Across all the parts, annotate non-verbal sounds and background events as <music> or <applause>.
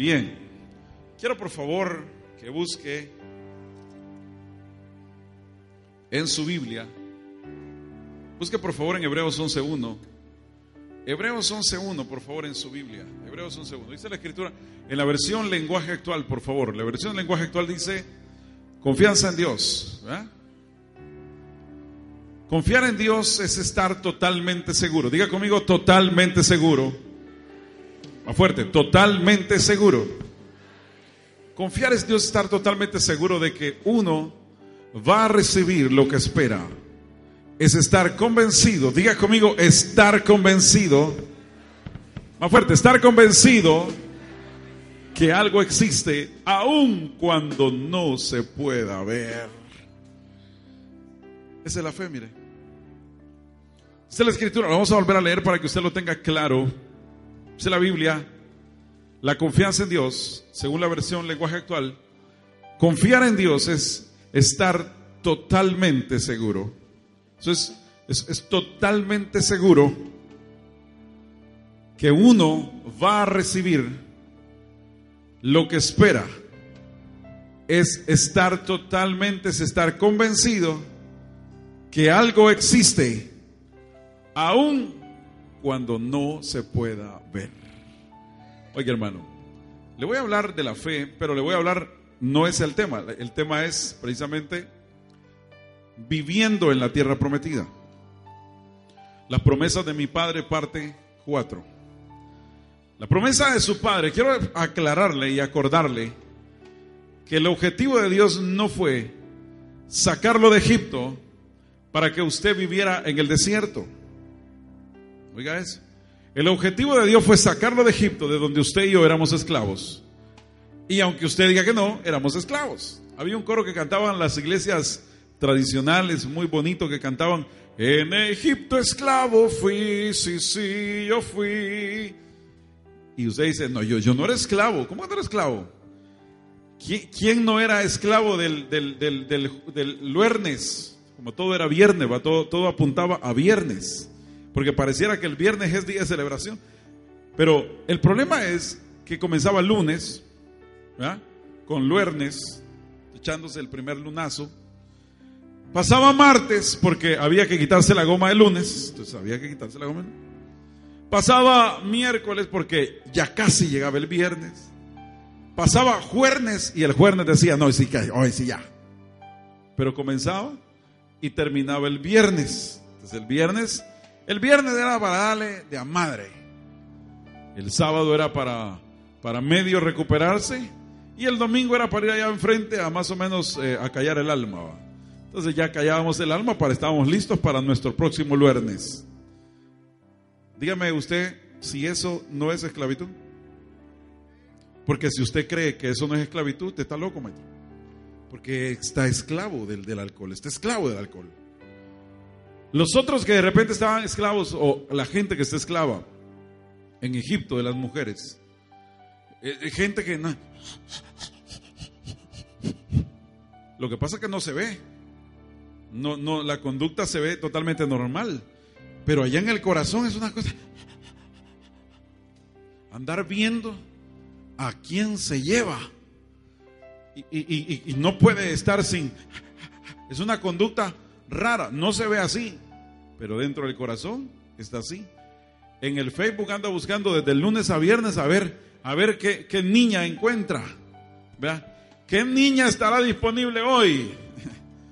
Bien, quiero por favor que busque en su Biblia, busque por favor en Hebreos 11.1, Hebreos 11.1 por favor en su Biblia, Hebreos 11.1, dice la escritura, en la versión lenguaje actual por favor, la versión lenguaje actual dice, confianza en Dios. Confiar en Dios es estar totalmente seguro. Diga conmigo, totalmente seguro. Más fuerte, totalmente seguro. Confiar en Dios es estar totalmente seguro de que uno va a recibir lo que espera. Es estar convencido. Diga conmigo, estar convencido. Más fuerte, estar convencido que algo existe aun cuando no se pueda ver. Esa es la fe, mire. Esta es la escritura, la vamos a volver a leer para que usted lo tenga claro. Es la Biblia. La confianza en Dios, según la versión lenguaje actual, confiar en Dios es estar totalmente seguro. Eso es, es, totalmente seguro que uno va a recibir lo que espera. Es estar totalmente, es estar convencido que algo existe aun cuando no se pueda ver. Oiga hermano, le voy a hablar de la fe, pero le voy a hablar, no es el tema, el tema es precisamente viviendo en la tierra prometida. Las promesas de mi padre, parte 4. La promesa de su padre, quiero aclararle y acordarle que el objetivo de Dios no fue sacarlo de Egipto para que usted viviera en el desierto. Oiga eso. El objetivo de Dios fue sacarlo de Egipto, de donde usted y yo éramos esclavos. Y aunque usted diga que no, éramos esclavos. Había un coro que cantaban las iglesias tradicionales, muy bonito, que cantaban, en Egipto esclavo fui, sí, sí, yo fui. Y usted dice, no, yo, yo no era esclavo. ¿Cómo no era esclavo? ¿Quién no era esclavo del, del, del, del, luernes? Como todo era viernes. Todo, todo apuntaba a viernes. Porque pareciera que el viernes es día de celebración. Pero el problema es que comenzaba el lunes, ¿verdad? con luernes, echándose el primer lunazo. Pasaba martes porque había que quitarse la goma el lunes, entonces había que quitarse la goma. Pasaba miércoles porque ya casi llegaba el viernes. Pasaba jueves y el jueves decía, no, sí, hoy sí ya. Pero comenzaba y terminaba el viernes. Entonces el viernes, el viernes era para darle de a madre. El sábado era para, para medio recuperarse y el domingo era para ir allá enfrente a más o menos eh, a callar el alma. Entonces ya callábamos el alma para estábamos listos para nuestro próximo lunes. Dígame usted si eso no es esclavitud. Porque si usted cree que eso no es esclavitud, está loco, maestro. Porque está esclavo del, del alcohol, está esclavo del alcohol. Los otros que de repente estaban esclavos, o la gente que está esclava en Egipto de las mujeres, eh, gente que no. Lo que pasa es que no se ve. No, no, la conducta se ve totalmente normal. Pero allá en el corazón es una cosa. Andar viendo a quién se lleva. Y, y, y, no puede estar sin. Es una conducta rara. No se ve así. Pero dentro del corazón está así. En el Facebook anda buscando desde el lunes a viernes a ver, a ver qué, qué niña encuentra. ¿Vea? ¿Qué niña estará disponible hoy?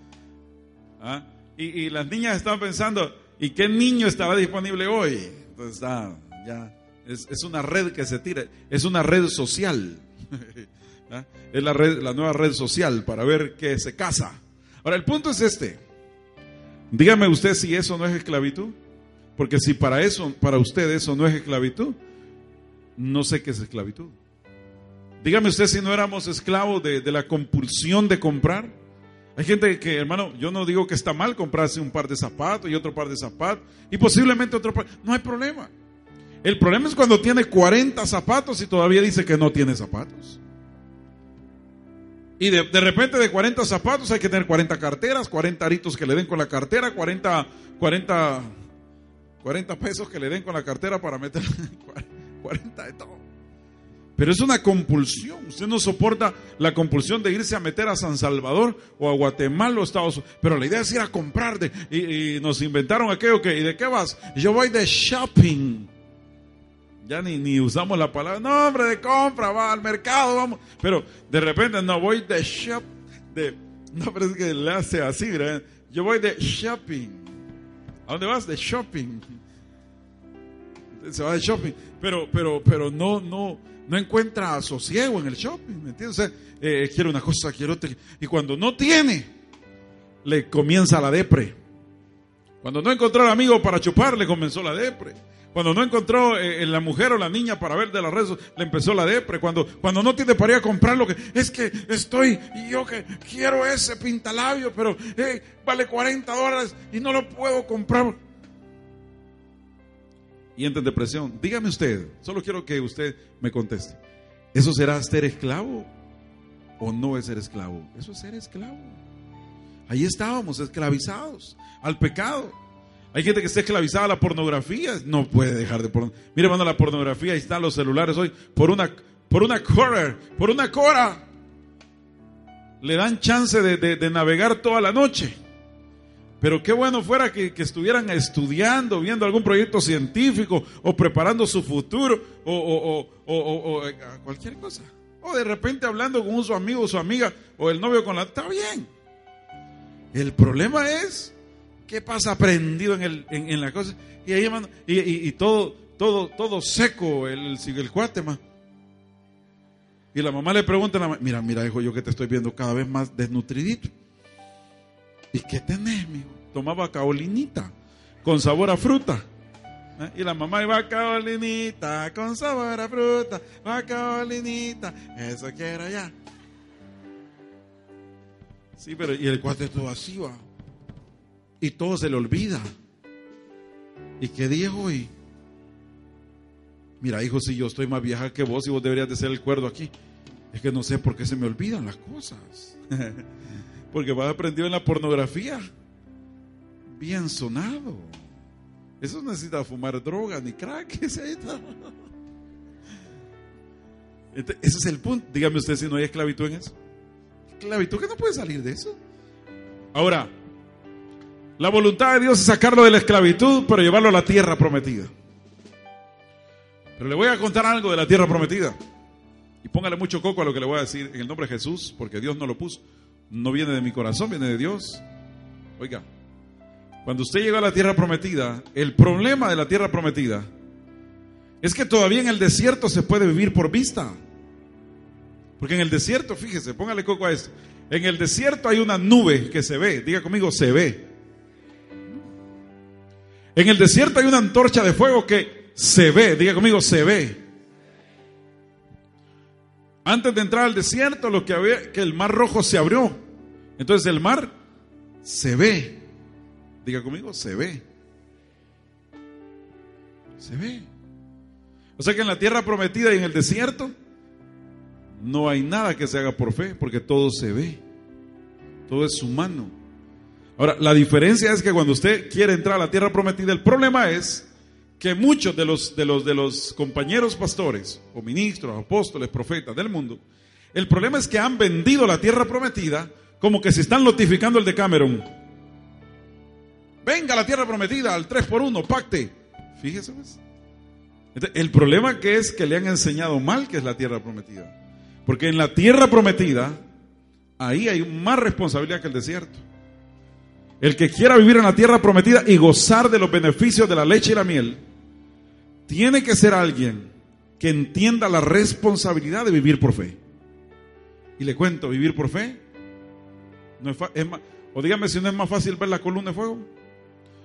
<laughs> ¿Ah? Y, y, las niñas están pensando, ¿y qué niño estará disponible hoy? Entonces está, ya, es, es, una red que se tira, es una red social. <laughs> ¿Ah? Es la, red, la nueva red social para ver qué se casa. Ahora, el punto es este. Dígame usted si eso no es esclavitud. Porque si para eso, para usted eso no es esclavitud, no sé qué es esclavitud. Dígame usted si no éramos esclavos de, de, la compulsión de comprar. Hay gente que, hermano, yo no digo que está mal comprarse un par de zapatos y otro par de zapatos y posiblemente otro par. No hay problema. El problema es cuando tiene 40 zapatos y todavía dice que no tiene zapatos. Y de, de, repente de 40 zapatos hay que tener 40 carteras, 40 aritos que le den con la cartera, 40, 40, 40 pesos que le den con la cartera para meter <laughs> 40 de todo. Pero es una compulsión. Usted no soporta la compulsión de irse a meter a San Salvador o a Guatemala o Estados Unidos. Pero la idea es ir a comprar. De, y, y, nos inventaron aquello que, ¿y de qué vas? Yo voy de shopping. Ya ni, ni usamos la palabra, no hombre, de compra, va al mercado, vamos. Pero de repente no voy de shop, de, no, pero es que le hace así, ¿verdad? Yo voy de shopping. ¿A dónde vas? De shopping. Se va de shopping. Pero, pero, pero no, no, no encuentra sosiego en el shopping, ¿me entiendes? O sea, eh, quiere una cosa, quiero otra. Y cuando no tiene, le comienza la depre. Cuando no encontró al amigo para chupar, le comenzó la depre. Cuando no encontró eh, la mujer o la niña para ver de las redes, le empezó la depre. Cuando, cuando no tiene para ir a comprar lo que es que estoy y yo que quiero ese pintalabio, pero eh, vale 40 dólares y no lo puedo comprar. Y entra en depresión. Dígame usted, solo quiero que usted me conteste. ¿Eso será ser esclavo o no es ser esclavo? Eso es ser esclavo. Ahí estábamos, esclavizados al pecado. Hay gente que está esclavizada a la pornografía, no puede dejar de pornografía. Mire, hermano, la pornografía, ahí están los celulares hoy, por una, por una por una cora. Le dan chance de, de, navegar toda la noche. Pero qué bueno fuera que, que, estuvieran estudiando, viendo algún proyecto científico, o preparando su futuro, o, o, o, o cualquier cosa. O de repente hablando con su amigo o su amiga, o el novio con la... Está bien. El problema es ¿Qué pasa prendido en, el, en, en la cosa? Y ahí, hermano, y, y, todo, todo, todo seco el, el cuate, más. Y la mamá le pregunta, a la, mira, mira, hijo, yo que te estoy viendo cada vez más desnutridito. ¿Y qué tenés, mijo? Tomaba caolinita con sabor a fruta. ¿Eh? Y la mamá iba caolinita con sabor a fruta, va caolinita, eso quiero ya. Sí, pero y el cuate todo así va y todo se le olvida. ¿Y qué dijo? Y mira, hijo, si yo estoy más vieja que vos y vos deberías de ser el cuerdo aquí. Es que no sé por qué se me olvidan las cosas. <laughs> Porque vas aprendido en la pornografía. Bien sonado. Eso no necesita fumar droga ni crack. <laughs> Ese es el punto. Dígame usted si no hay esclavitud en eso. Esclavitud que no puede salir de eso. Ahora, la voluntad de Dios es sacarlo de la esclavitud, pero llevarlo a la tierra prometida. Pero le voy a contar algo de la tierra prometida. Y póngale mucho coco a lo que le voy a decir en el nombre de Jesús, porque Dios no lo puso. No viene de mi corazón, viene de Dios. Oiga, cuando usted llega a la tierra prometida, el problema de la tierra prometida es que todavía en el desierto se puede vivir por vista. Porque en el desierto, fíjese, póngale coco a esto. En el desierto hay una nube que se ve. Diga conmigo, se ve. En el desierto hay una antorcha de fuego que se ve, diga conmigo, se ve. Antes de entrar al desierto, lo que había, que el mar rojo se abrió. Entonces el mar se ve. Diga conmigo, se ve. Se ve. O sea que en la tierra prometida y en el desierto no hay nada que se haga por fe, porque todo se ve. Todo es humano. Ahora, la diferencia es que cuando usted quiere entrar a la tierra prometida, el problema es que muchos de los, de los, de los compañeros pastores, o ministros, apóstoles, profetas del mundo, el problema es que han vendido la tierra prometida como que se están notificando el de Cameron. Venga la tierra prometida al 3 por 1 pacte. Fíjese. Pues. El problema que es que le han enseñado mal que es la tierra prometida. Porque en la tierra prometida, ahí hay más responsabilidad que el desierto. El que quiera vivir en la tierra prometida y gozar de los beneficios de la leche y la miel, tiene que ser alguien que entienda la responsabilidad de vivir por fe. Y le cuento, vivir por fe no es, O dígame si no es más fácil ver la columna de fuego.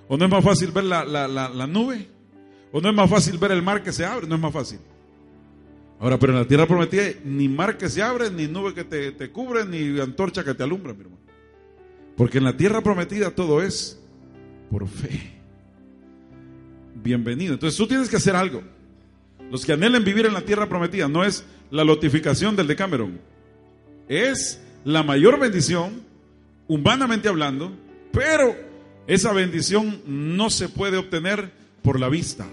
O no es más fácil ver la, la nube. O no es más fácil ver el mar que se abre. No es más fácil. Ahora, pero en la tierra prometida ni mar que se abre, ni nube que te, te cubre, ni antorcha que te alumbra, mi hermano. Porque en la tierra prometida todo es por fe. Bienvenido. Entonces tú tienes que hacer algo. Los que anhelen vivir en la tierra prometida no es la lotificación del Decameron. Es la mayor bendición, humanamente hablando, pero esa bendición no se puede obtener por la vista.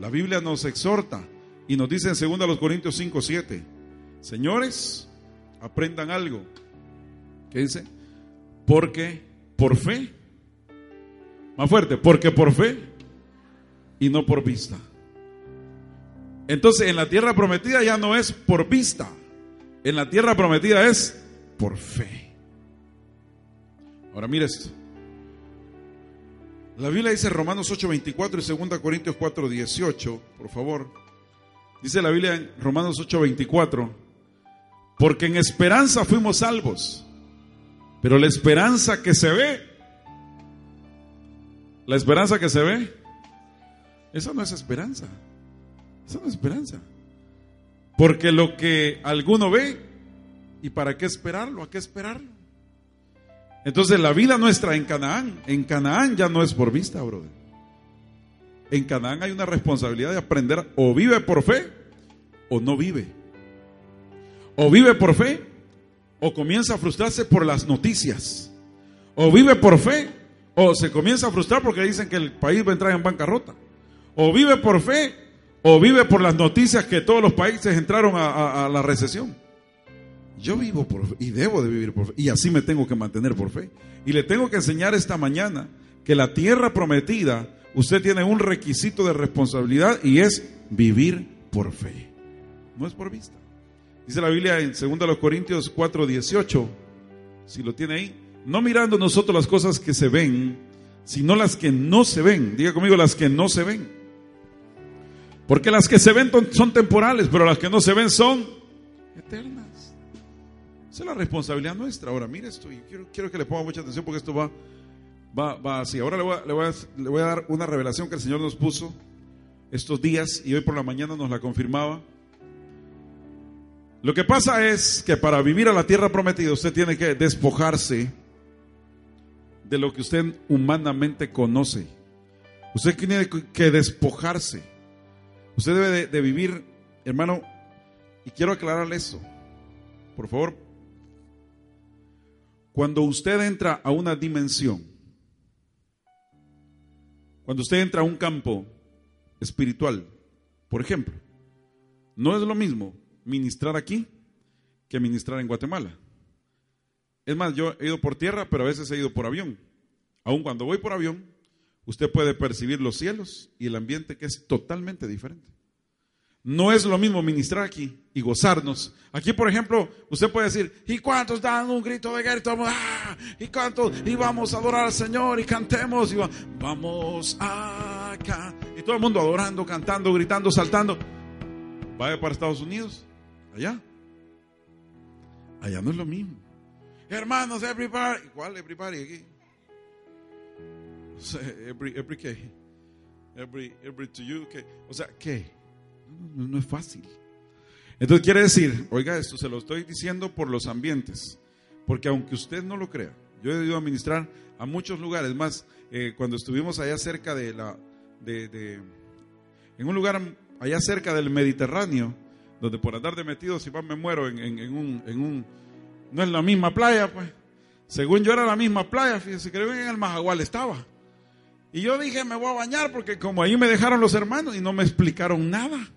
La Biblia nos exhorta y nos dice en 2 Corintios 5, 7, señores, aprendan algo. ¿Qué dice? Porque por fe, más fuerte, porque por fe y no por vista. Entonces en la tierra prometida ya no es por vista, en la tierra prometida es por fe. Ahora mire esto. La Biblia dice Romanos 8:24 y 2 Corintios 4:18, por favor. Dice la Biblia en Romanos 8:24, porque en esperanza fuimos salvos, pero la esperanza que se ve, la esperanza que se ve, esa no es esperanza, esa no es esperanza. Porque lo que alguno ve, ¿y para qué esperarlo? ¿A qué esperarlo? Entonces la vida nuestra en Canaán, en Canaán ya no es por vista, brother. En Canaán hay una responsabilidad de aprender o vive por fe o no vive. O vive por fe o comienza a frustrarse por las noticias. O vive por fe o se comienza a frustrar porque dicen que el país va a entrar en bancarrota. O vive por fe o vive por las noticias que todos los países entraron a, la recesión. Yo vivo por fe y debo de vivir por fe. Y así me tengo que mantener por fe. Y le tengo que enseñar esta mañana que la tierra prometida usted tiene un requisito de responsabilidad y es vivir por fe. No es por vista. Dice la Biblia en 2 Corintios 4, 18, si lo tiene ahí, no mirando nosotros las cosas que se ven, sino las que no se ven. Diga conmigo las que no se ven. Porque las que se ven son temporales, pero las que no se ven son eternas. Esa es la responsabilidad nuestra. Ahora, mire esto, y quiero, quiero que le ponga mucha atención porque esto va, Va, va así. Ahora le voy, a, le, voy a, le voy, a, dar una revelación que el Señor nos puso estos días y hoy por la mañana nos la confirmaba. Lo que pasa es que para vivir a la tierra prometida usted tiene que despojarse de lo que usted humanamente conoce. Usted tiene que despojarse. Usted debe de, vivir, hermano, y quiero aclararle eso. Por favor, cuando usted entra a una dimensión cuando usted entra a un campo espiritual, por ejemplo, no es lo mismo ministrar aquí que ministrar en Guatemala. Es más, yo he ido por tierra, pero a veces he ido por avión. Aun cuando voy por avión, usted puede percibir los cielos y el ambiente que es totalmente diferente. No es lo mismo ministrar aquí y gozarnos. Aquí, por ejemplo, usted puede decir, ¿y cuántos dan un grito de guerra? Y, ¡Ah! ¿Y cuántos? Y vamos a adorar al Señor y cantemos. Y vamos acá. Y todo el mundo adorando, cantando, gritando, saltando. Vaya para Estados Unidos. Allá. Allá no es lo mismo. Hermanos, everybody. ¿Cuál everybody aquí? Every, every, ¿qué? Every, every to you, ¿qué? O sea, ¿qué? No, es fácil. Entonces quiere decir, oiga, esto se lo estoy diciendo por los ambientes, porque aunque usted no lo crea, yo he ido a ministrar a muchos lugares, más eh, cuando estuvimos allá cerca de la, de, en un lugar allá cerca del Mediterráneo, donde por andar de metido si más me muero en, un, en un, no es la misma playa, pues, según yo era la misma playa, fíjese, creo que en el Majagual estaba. Y yo dije, me voy a bañar porque como ahí me dejaron los hermanos y no me explicaron nada.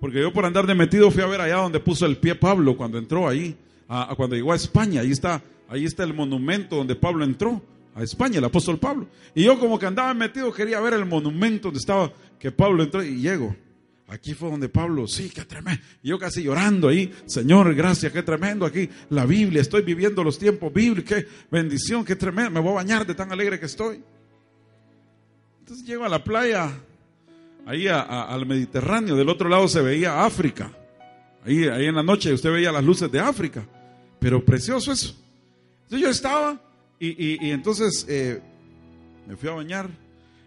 Porque yo por andar de metido fui a ver allá donde puso el pie Pablo cuando entró ahí, a, cuando llegó a España. Ahí está, ahí está el monumento donde Pablo entró a España, el apóstol Pablo. Y yo como que andaba metido quería ver el monumento donde estaba que Pablo entró y llego. Aquí fue donde Pablo, sí, qué tremendo. Yo casi llorando ahí, Señor, gracias, qué tremendo aquí. La Biblia, estoy viviendo los tiempos bíblicos, qué bendición, qué tremendo. Me voy a bañar de tan alegre que estoy. Entonces llego a la playa ahí al Mediterráneo, del otro lado se veía África. Ahí, ahí en la noche usted veía las luces de África. Pero precioso eso. Entonces yo estaba Y, entonces eh, me fui a bañar.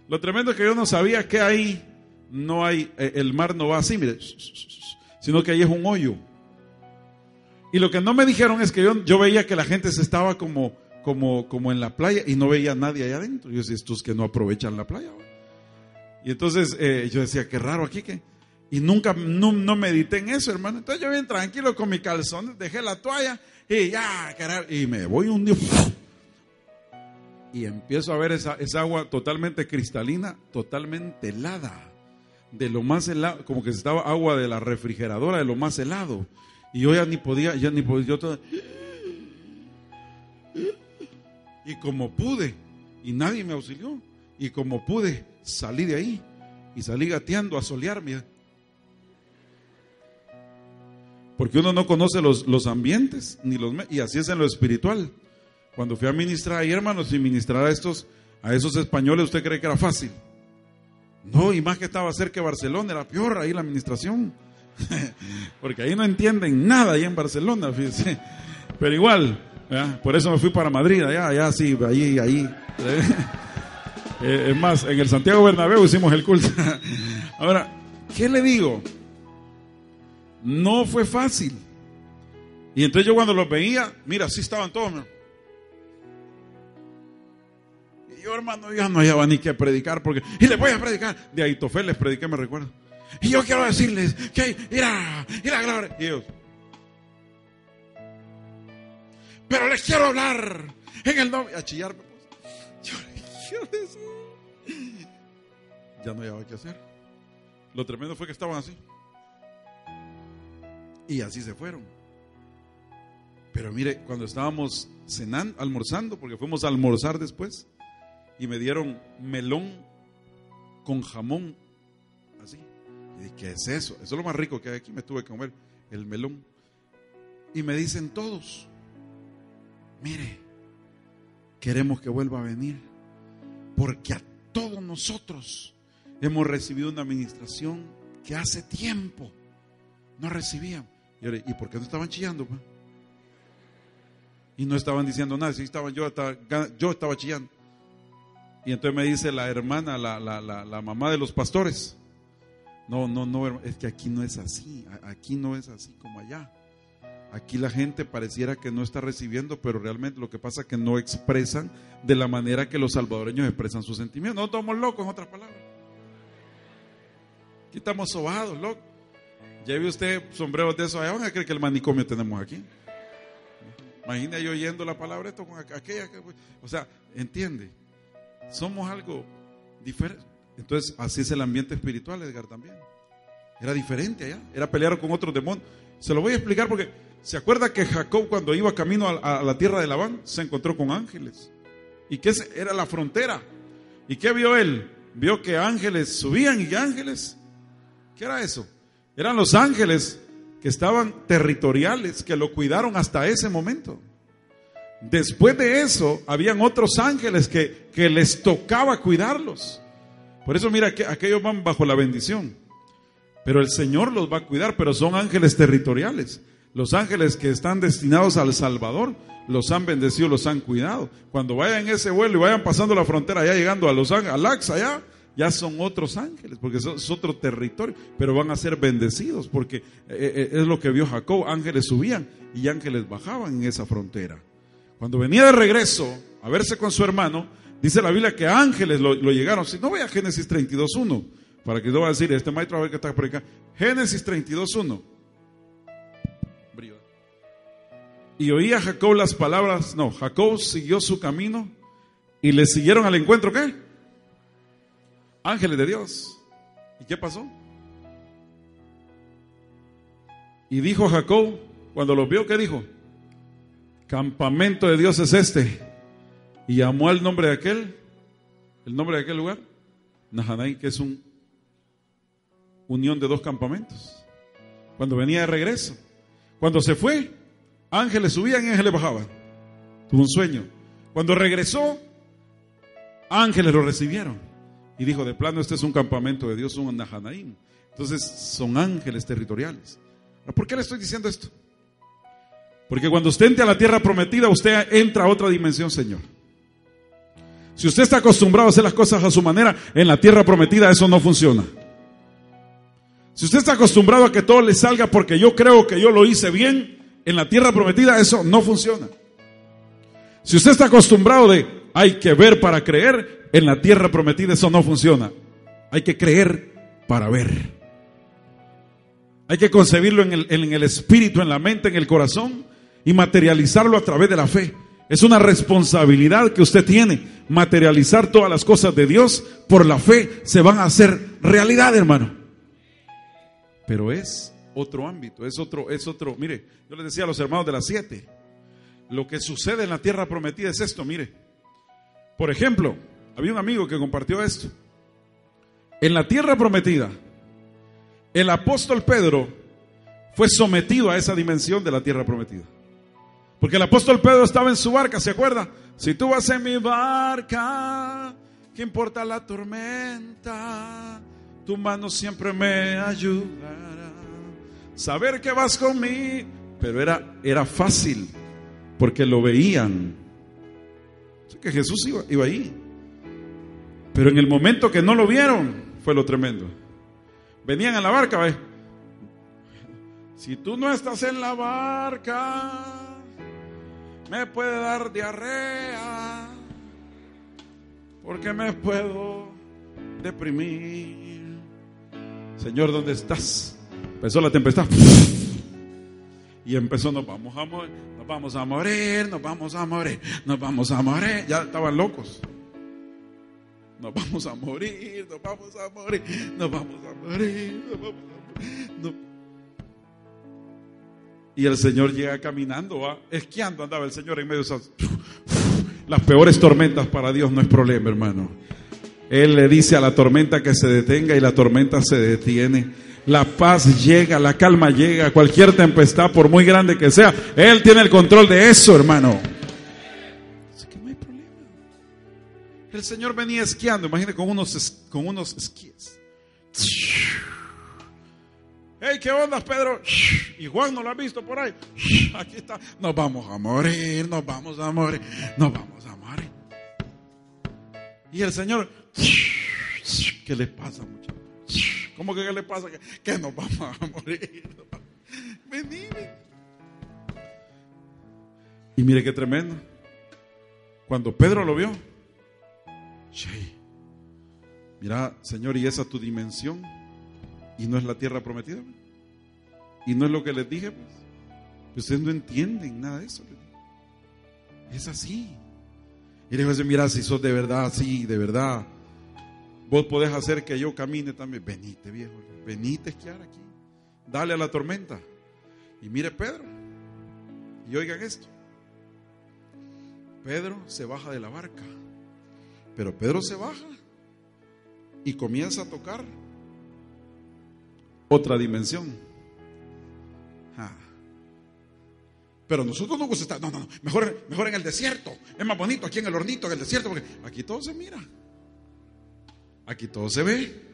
Lo tremendo es que yo no sabía que ahí no hay, eh, el mar no va así, mire, sino que ahí es un hoyo. Y lo que no me dijeron es que yo, yo veía que la gente se estaba como, como, como en la playa y no veía a nadie allá adentro. Yo decía, estos que no aprovechan la playa. Y entonces eh, yo decía, qué raro aquí que... Y nunca, no, medité en eso, hermano. Entonces yo bien tranquilo con mi calzón, dejé la toalla y ya, y me voy un día. Y empiezo a ver esa, esa agua totalmente cristalina, totalmente helada. De lo más helado, como que estaba agua de la refrigeradora, de lo más helado. Y yo ya ni podía, ya ni podía, yo Y como pude, y nadie me auxilió, y como pude, salí de ahí. Y salí gateando a solearme. Porque uno no conoce los, los ambientes, ni los, y así es en lo espiritual. Cuando fui a ministrar ahí, hermanos, y ministrar a estos, a esos españoles, ¿usted cree que era fácil? No, y más que estaba cerca de Barcelona, era peor ahí la administración. <laughs> Porque ahí no entienden nada ahí en Barcelona. Pero igual, por eso me fui para Madrid, allá, allá sí, ahí, ahí. <laughs> Eh, es más, en el Santiago Bernabéu hicimos el culto. <laughs> Ahora, ¿qué le digo? No fue fácil. Y entonces yo cuando los veía, mira, así estaban todos. Yo, hermano, ya no había ni que predicar porque... Y les voy a predicar. De Aitofel les prediqué, me recuerdo. Y yo quiero decirles que irá, irá gloria. Y ellos. Pero les quiero hablar en el nombre. A chillar. Yo les quiero decir. Ya no había que hacer. Lo tremendo fue que estaban así. Y así se fueron. Pero mire, cuando estábamos cenando, almorzando, porque fuimos a almorzar después, y me dieron melón con jamón y ¿qué es eso? Eso es lo más rico que hay aquí. Me tuve que comer el melón. Y me dicen todos, mire, queremos que vuelva a venir. Porque a todos nosotros hemos recibido una administración que hace tiempo no recibían. Y, por qué no estaban chillando? Y no estaban diciendo nada. Si estaban, yo, estaba, yo estaba chillando. Y entonces me dice la hermana, la, la, la mamá de los pastores, no, no, no, es que aquí no es así, aquí no es así como allá. Aquí la gente pareciera que no está recibiendo, pero realmente lo que pasa es que no expresan de la manera que los salvadoreños expresan sus sentimientos. No estamos locos, en otras palabras. Aquí estamos sobados, locos. Ya ve usted sombreros de eso allá, van a creer que el manicomio tenemos aquí. Imagina yo oyendo la palabra esto con aquella. O sea, entiende. Somos algo diferente. Entonces, así es el ambiente espiritual, Edgar, también. Era diferente allá, era pelear con otros demonios. Se lo voy a explicar porque se acuerda que Jacob cuando iba camino a, la tierra de Labán se encontró con ángeles. Y que era la frontera. ¿Y qué vio él? Vio que ángeles subían y ángeles. ¿Qué era eso? Eran los ángeles que estaban territoriales, que lo cuidaron hasta ese momento. Después de eso, habían otros ángeles que, que les tocaba cuidarlos. Por eso mira que aquellos van bajo la bendición. Pero el Señor los va a cuidar, pero son ángeles territoriales. Los ángeles que están destinados al Salvador los han bendecido, los han cuidado. Cuando vayan ese vuelo y vayan pasando la frontera, ya llegando a los al allá, ya son otros ángeles, porque es otro territorio, pero van a ser bendecidos, porque eh, eh, es lo que vio Jacob, ángeles subían y ángeles bajaban en esa frontera. Cuando venía de regreso a verse con su hermano, Dice la Biblia que ángeles lo, llegaron. Si no voy a Génesis 32.1, para que no va a decir, este maestro a ver qué está por Génesis 32.1. Y oía Jacob las palabras, no, Jacob siguió su camino y le siguieron al encuentro, ¿qué? Ángeles de Dios. ¿Y qué pasó? Y dijo Jacob, cuando lo vio, ¿qué dijo? Campamento de Dios es este y llamó al nombre de aquel, el nombre de aquel lugar, Nahanai, que es un unión de dos campamentos. Cuando venía de regreso, cuando se fue, ángeles subían y ángeles bajaban. Tuvo un sueño. Cuando regresó, ángeles lo recibieron. Y dijo, de plano, este es un campamento de Dios, un Nahanaim. Entonces, son ángeles territoriales. ¿Por qué le estoy diciendo esto? Porque cuando usted entre a la tierra prometida, usted entra a otra dimensión, Señor. Si usted está acostumbrado a hacer las cosas a su manera, en la tierra prometida eso no funciona. Si usted está acostumbrado a que todo le salga porque yo creo que yo lo hice bien, en la tierra prometida eso no funciona. Si usted está acostumbrado de hay que ver para creer, en la tierra prometida eso no funciona. Hay que creer para ver. Hay que concebirlo en el, en el espíritu, en la mente, en el corazón y materializarlo a través de la fe. Es una responsabilidad que usted tiene. Materializar todas las cosas de Dios por la fe se van a hacer realidad, hermano. Pero es otro ámbito, es otro, es otro. Mire, yo les decía a los hermanos de las siete, lo que sucede en la tierra prometida es esto, mire. Por ejemplo, había un amigo que compartió esto. En la tierra prometida, el apóstol Pedro fue sometido a esa dimensión de la tierra prometida. Porque el apóstol Pedro estaba en su barca, ¿se acuerda? Si tú vas en mi barca, ¿qué importa la tormenta? Tu mano siempre me ayudará. Saber que vas conmigo. Pero era, era fácil, porque lo veían. que Jesús iba, iba ahí. Pero en el momento que no lo vieron, fue lo tremendo. Venían a la barca, ¿ves? Si tú no estás en la barca, me puede dar diarrea, porque me puedo deprimir. Señor, ¿dónde estás? Empezó la tempestad. Y empezó, nos vamos a morir, nos vamos a morir, nos vamos a morir, nos vamos a morir. Ya estaban locos. Nos vamos a morir, nos vamos a morir, nos vamos a morir, nos vamos a morir. Y el Señor llega caminando, ¿va? esquiando andaba el Señor en medio de esas... Las peores tormentas para Dios no es problema, hermano. Él le dice a la tormenta que se detenga y la tormenta se detiene. La paz llega, la calma llega, cualquier tempestad, por muy grande que sea, Él tiene el control de eso, hermano. Así que no hay problema. El Señor venía esquiando, imagínate con unos, con unos esquíes. Hey, ¿qué onda, Pedro? Y Juan no lo ha visto por ahí. Aquí está. Nos vamos a morir, nos vamos a morir, nos vamos a morir. Y el Señor, ¿qué le pasa, muchachos? ¿Cómo que qué le pasa? Que, nos vamos a morir. Vení, Y mire qué tremendo. Cuando Pedro lo vio, mira, Señor, ¿y esa tu dimensión? ¿Y no es la tierra prometida? ¿Y no es lo que les dije? Pues, pues ustedes no entienden nada de eso. Es así. Y le dijo, mira, si sos de verdad así, de verdad, vos podés hacer que yo camine también. Venite, viejo, venite a esquiar aquí. Dale a la tormenta. Y mire Pedro. Y oigan esto. Pedro se baja de la barca. Pero Pedro se baja y comienza a tocar otra dimensión. Ah. Pero nosotros no gusta estar, no, no, no, mejor, mejor en el desierto. Es más bonito aquí en el hornito, en el desierto, porque aquí todo se mira. Aquí todo se ve.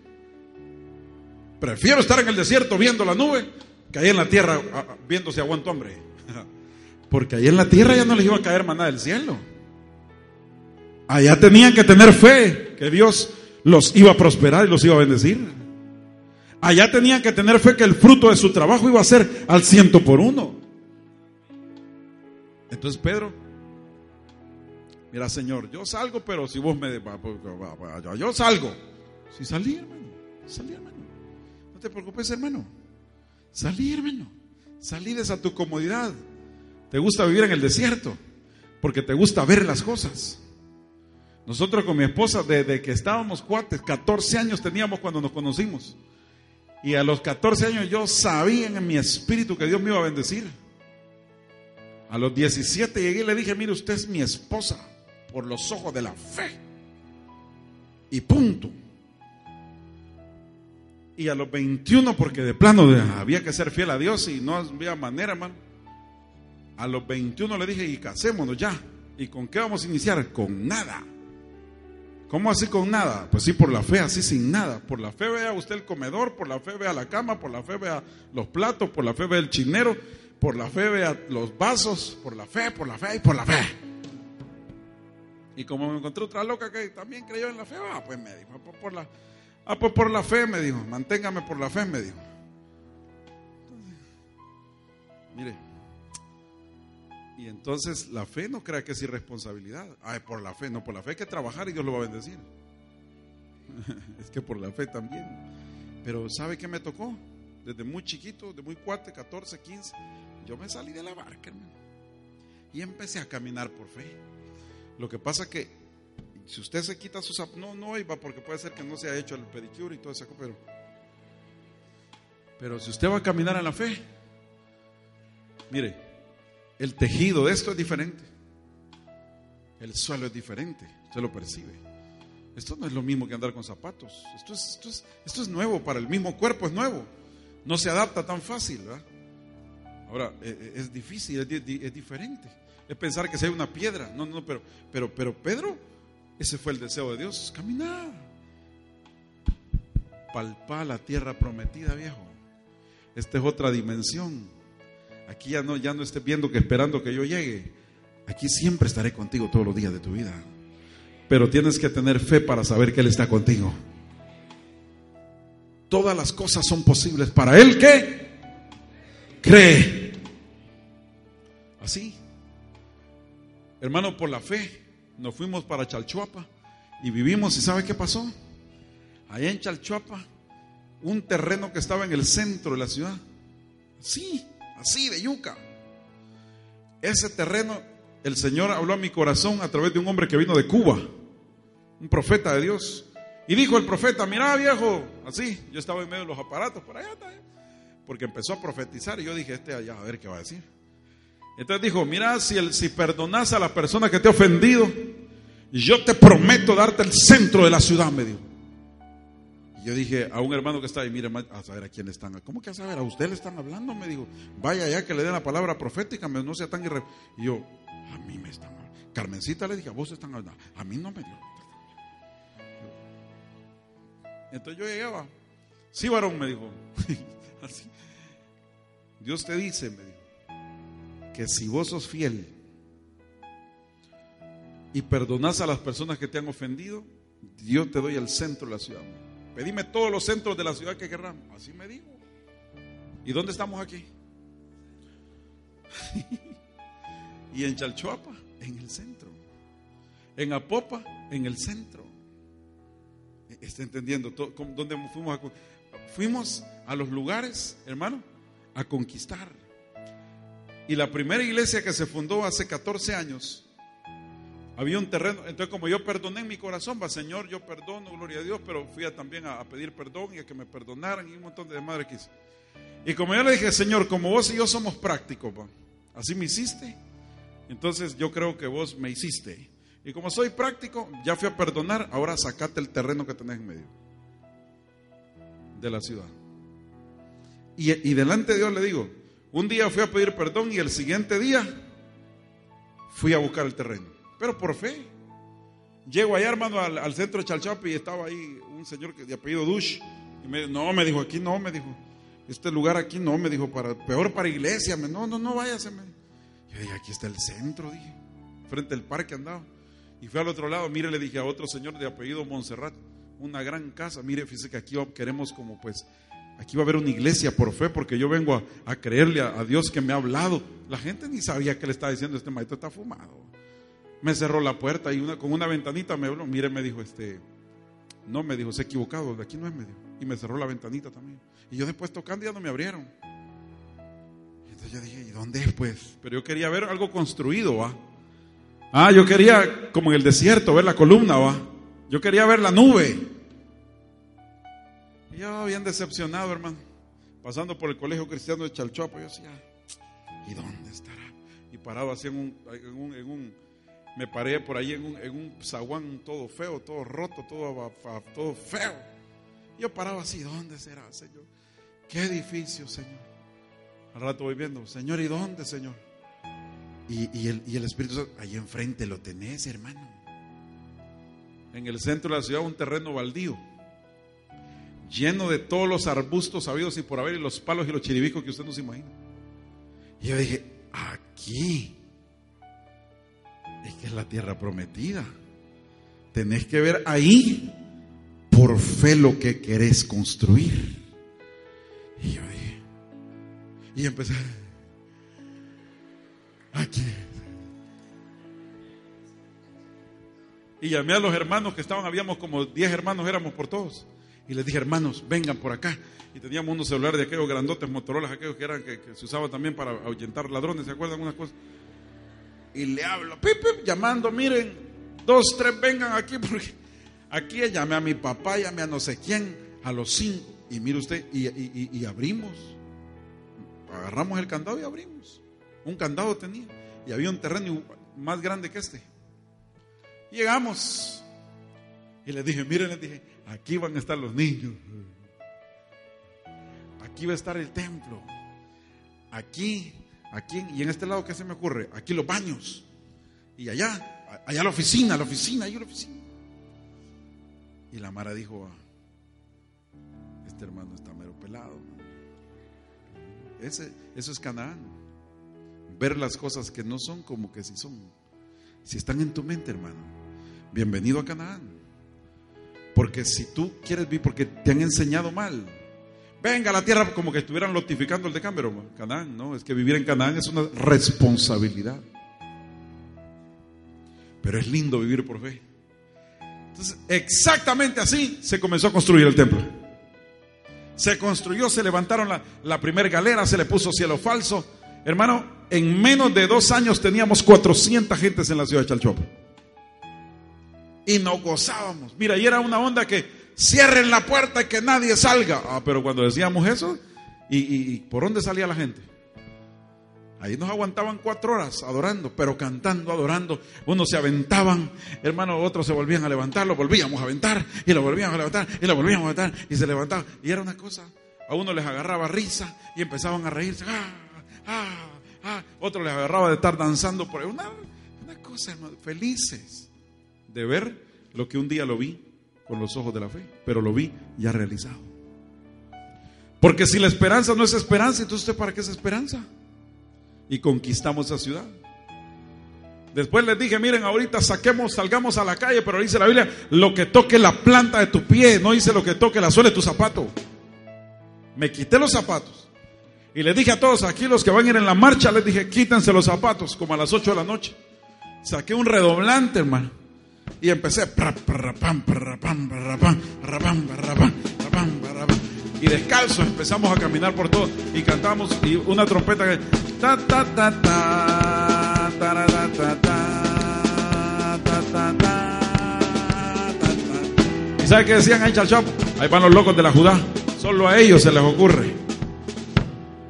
Prefiero estar en el desierto viendo la nube que ahí en la tierra viendo si aguanto hambre. <laughs> Porque ahí en la tierra ya no les iba a caer maná del cielo. Allá tenían que tener fe que Dios los iba a prosperar y los iba a bendecir. Allá tenían que tener fe que el fruto de su trabajo iba a ser al ciento por uno. Entonces Pedro, mira Señor, yo salgo, pero si vos me... Yo salgo. Si salí, hermano. Salí, hermano. No te preocupes, hermano. Salí, hermano. Salí de esa tu comodidad. Te gusta vivir en el desierto. Porque te gusta ver las cosas. Nosotros con mi esposa, desde que estábamos cuates, 14 años teníamos cuando nos conocimos. Y a los 14 años yo sabía en mi espíritu que Dios me iba a bendecir. A los 17 llegué y le dije, mire, usted es mi esposa por los ojos de la fe. Y punto. Y a los 21, porque de plano había que ser fiel a Dios y no había manera, hermano. A los 21 le dije, y casémonos ya. ¿Y con qué vamos a iniciar? Con nada. ¿Cómo así con nada? Pues sí, por la fe, así sin nada. Por la fe vea usted el comedor, por la fe vea la cama, por la fe vea los platos, por la fe vea el chinero, por la fe vea los vasos, por la fe, por la fe y por la fe. Y como me encontré otra loca que también creyó en la fe, ah, pues me dijo, por la, ah, pues por la fe, me dijo, manténgame por la fe, me dijo. mire, y entonces la fe no crea que es irresponsabilidad. Ay, por la fe, no, por la fe hay que trabajar y Dios lo va a bendecir. <laughs> es que por la fe también. Pero ¿sabe qué me tocó? Desde muy chiquito, de muy cuate, 14, 15, yo me salí de la barca, hermano. Y empecé a caminar por fe. Lo que pasa que si usted se quita sus no no iba porque puede ser que no se haya hecho el pedicure y todo eso, pero pero si usted va a caminar en la fe, mire, el tejido de esto es diferente. El suelo es diferente, usted lo percibe. Esto no es lo mismo que andar con zapatos. Esto es, esto es, esto es nuevo para el mismo cuerpo, es nuevo. No se adapta tan fácil, ¿verdad? Ahora, e, e, es difícil, es, diferente. Es pensar que sea una piedra. No, no, pero, pero, pero Pedro, ese fue el deseo de Dios, caminar. Palpar la tierra prometida, viejo. Esta es otra dimensión. Aquí ya no, ya no estés viendo que esperando que yo llegue. Aquí siempre estaré contigo todos los días de tu vida. Pero tienes que tener fe para saber que Él está contigo. Todas las cosas son posibles para Él que cree. Así. Hermano, por la fe nos fuimos para Chalchuapa y vivimos. ¿Y sabe qué pasó? Allá en Chalchuapa, un terreno que estaba en el centro de la ciudad. Sí, así de yuca. Ese terreno, el Señor habló a mi corazón a través de un hombre que vino de Cuba, un profeta de Dios. Y dijo el profeta, mira viejo, así, yo estaba en medio de los aparatos, por allá está, porque empezó a profetizar y yo dije, este allá, a ver qué va a decir. Entonces dijo, mira, si, el, si perdonas a la persona que te ha ofendido, yo te prometo darte el centro de la ciudad, me dijo. Yo dije a un hermano que está ahí, mire, a saber a quién están. ¿Cómo que a saber? ¿A usted le están hablando? Me dijo, vaya ya que le den la palabra profética, no sea tan irre... Y yo, a mí me están hablando. Carmencita le dije, a vos están hablando. A mí no me dio. Entonces yo llegaba. Sí, varón, me dijo. <laughs> Dios te dice, me dijo, que si vos sos fiel y perdonás a las personas que te han ofendido, Dios te doy el centro de la ciudad. Pedime todos los centros de la ciudad que querramos. Así me dijo. ¿Y dónde estamos aquí? <laughs> y en Chalchuapa, en el centro. En Apopa, en el centro. ¿Está entendiendo? ¿Dónde fuimos a, fuimos a los lugares, hermano, a conquistar. Y la primera iglesia que se fundó hace 14 años había un terreno, entonces como yo perdoné en mi corazón, va Señor, yo perdono, gloria a Dios, pero fui a, también a, pedir perdón y a que me perdonaran y un montón de madre que Y como yo le dije, Señor, como vos y yo somos prácticos, así me hiciste, entonces yo creo que vos me hiciste. Y como soy práctico, ya fui a perdonar, ahora sacate el terreno que tenés en medio de la ciudad. Y, y delante de Dios le digo, un día fui a pedir perdón y el siguiente día fui a buscar el terreno pero por fe. Llego allá, hermano, al, centro de Chalchapi y estaba ahí un señor de apellido Dush. Y me, no, me dijo, aquí no, me dijo, este lugar aquí no, me dijo, para, peor para iglesia. Me, no, no, no váyase. Me. Yo dije, aquí está el centro, dije, frente al parque andaba. Y fui al otro lado, mire, le dije a otro señor de apellido Montserrat, una gran casa. Mire, fíjese que aquí queremos como pues, aquí va a haber una iglesia por fe, porque yo vengo a, creerle a, a, Dios que me ha hablado. La gente ni sabía que le estaba diciendo, este maestro está fumado me cerró la puerta y una, con una ventanita me habló. Mire, me dijo, este, no, me dijo, se ha equivocado, de aquí no es medio. Y me cerró la ventanita también. Y yo después tocando ya no me abrieron. entonces yo dije, ¿y dónde es pues? Pero yo quería ver algo construido, ¿va? Ah, yo quería, como en el desierto, ver la columna, ¿va? Yo quería ver la nube. Y yo bien decepcionado, hermano. Pasando por el colegio cristiano de Chalchuapa, yo decía, ¿y dónde estará? Y parado así en un me paré por ahí en un, en un zaguán todo feo, todo roto, todo, todo feo. Yo paraba así, ¿dónde será, Señor? ¿Qué edificio, Señor? Al rato voy viendo, Señor, ¿y dónde, Señor? Y, el, y el Espíritu ahí enfrente lo tenés, hermano. En el centro de la ciudad, un terreno baldío, lleno de todos los arbustos habidos y por haber, y los palos y los chiribicos que usted no se imagina. Y yo dije, aquí es que es la tierra prometida. tenés que ver ahí por fe lo que querés construir. Y yo dije, y empecé, aquí. Y llamé a los hermanos que estaban, habíamos como 10 hermanos, éramos por todos. Y les dije, hermanos, vengan por acá. Y teníamos unos celulares de aquellos grandotes, Motorola, aquellos que eran que, se usaban también para ahuyentar ladrones, ¿se acuerdan unas cosas? Y le hablo, llamando, miren, dos, tres, vengan aquí, <laughs> porque aquí llamé a mi papá, llamé a no sé quién, a los cinco. Y mire usted, y, abrimos. Agarramos el candado y abrimos. Un candado tenía. Y había un terreno más grande que este. Llegamos. Y les dije, miren, les dije, aquí van a estar los niños. Aquí va a estar el templo. Aquí, aquí, y en este lado, ¿qué se me ocurre? Aquí los baños. Y allá, allá la oficina, la oficina, ahí la oficina. Y la Mara dijo, ah, este hermano está mero pelado. Ese, eso es Canaán. Ver las cosas que no son como que sí son. Si están en tu mente, hermano, bienvenido a Canaán. Porque si tú quieres vivir, porque te han enseñado mal, venga a la tierra como que estuvieran notificando el de Canaán, Canaán, no, es que vivir en Canaán es una responsabilidad. Pero es lindo vivir por fe. Entonces, exactamente así se comenzó a construir el templo. Se construyó, se levantaron la, la primera galera, se le puso cielo falso. Hermano, en menos de dos años teníamos 400 gentes en la ciudad de Chalchopa. Y nos gozábamos. Mira, y era una onda que cierren la puerta y que nadie salga. Ah, pero cuando decíamos eso, ¿y, por dónde salía la gente? Ahí nos aguantaban cuatro horas adorando, pero cantando, adorando. Unos se aventaban, hermano, otros se volvían a levantar, lo volvíamos a aventar, y lo volvíamos a levantar, y lo volvíamos a levantar, y se levantaban. Y era una cosa, a uno les agarraba risa y empezaban a reírse. Ah, ah, ah. Otro les agarraba de estar danzando por ahí. Una, una cosa, hermano, felices de ver lo que un día lo vi con los ojos de la fe, pero lo vi ya realizado. Porque si la esperanza no es esperanza, entonces usted para qué es esperanza? Y conquistamos esa ciudad. Después les dije, miren, ahorita saquemos, salgamos a la calle, pero dice la Biblia, lo que toque la planta de tu pie, no dice lo que toque la suela de tu zapato. Me quité los zapatos. Y les dije a todos aquí, los que van a ir en la marcha, les dije, quítense los zapatos, como a las 8 de la noche. Saqué un redoblante, hermano y empecé. Y descalzo empezamos a caminar por todo y cantamos y una trompeta que... ¿Y sabes qué decían ahí, chachap? Ahí van los locos de la Judá. Solo a ellos se les ocurre.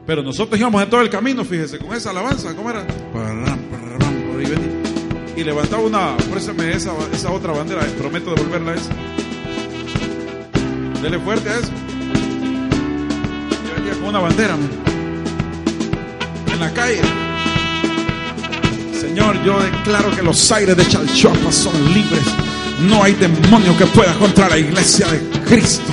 Pero nosotros íbamos en todo el camino, fíjese, con esa alabanza, ¿cómo era? Y levantaba una, préstame esa, esa otra bandera, prometo devolverla a esa. Dele fuerte a eso. Yo venía con una bandera, en la calle. Señor, yo declaro que los aires de Chalchuapa son libres. No hay demonio que pueda contra la iglesia de Cristo.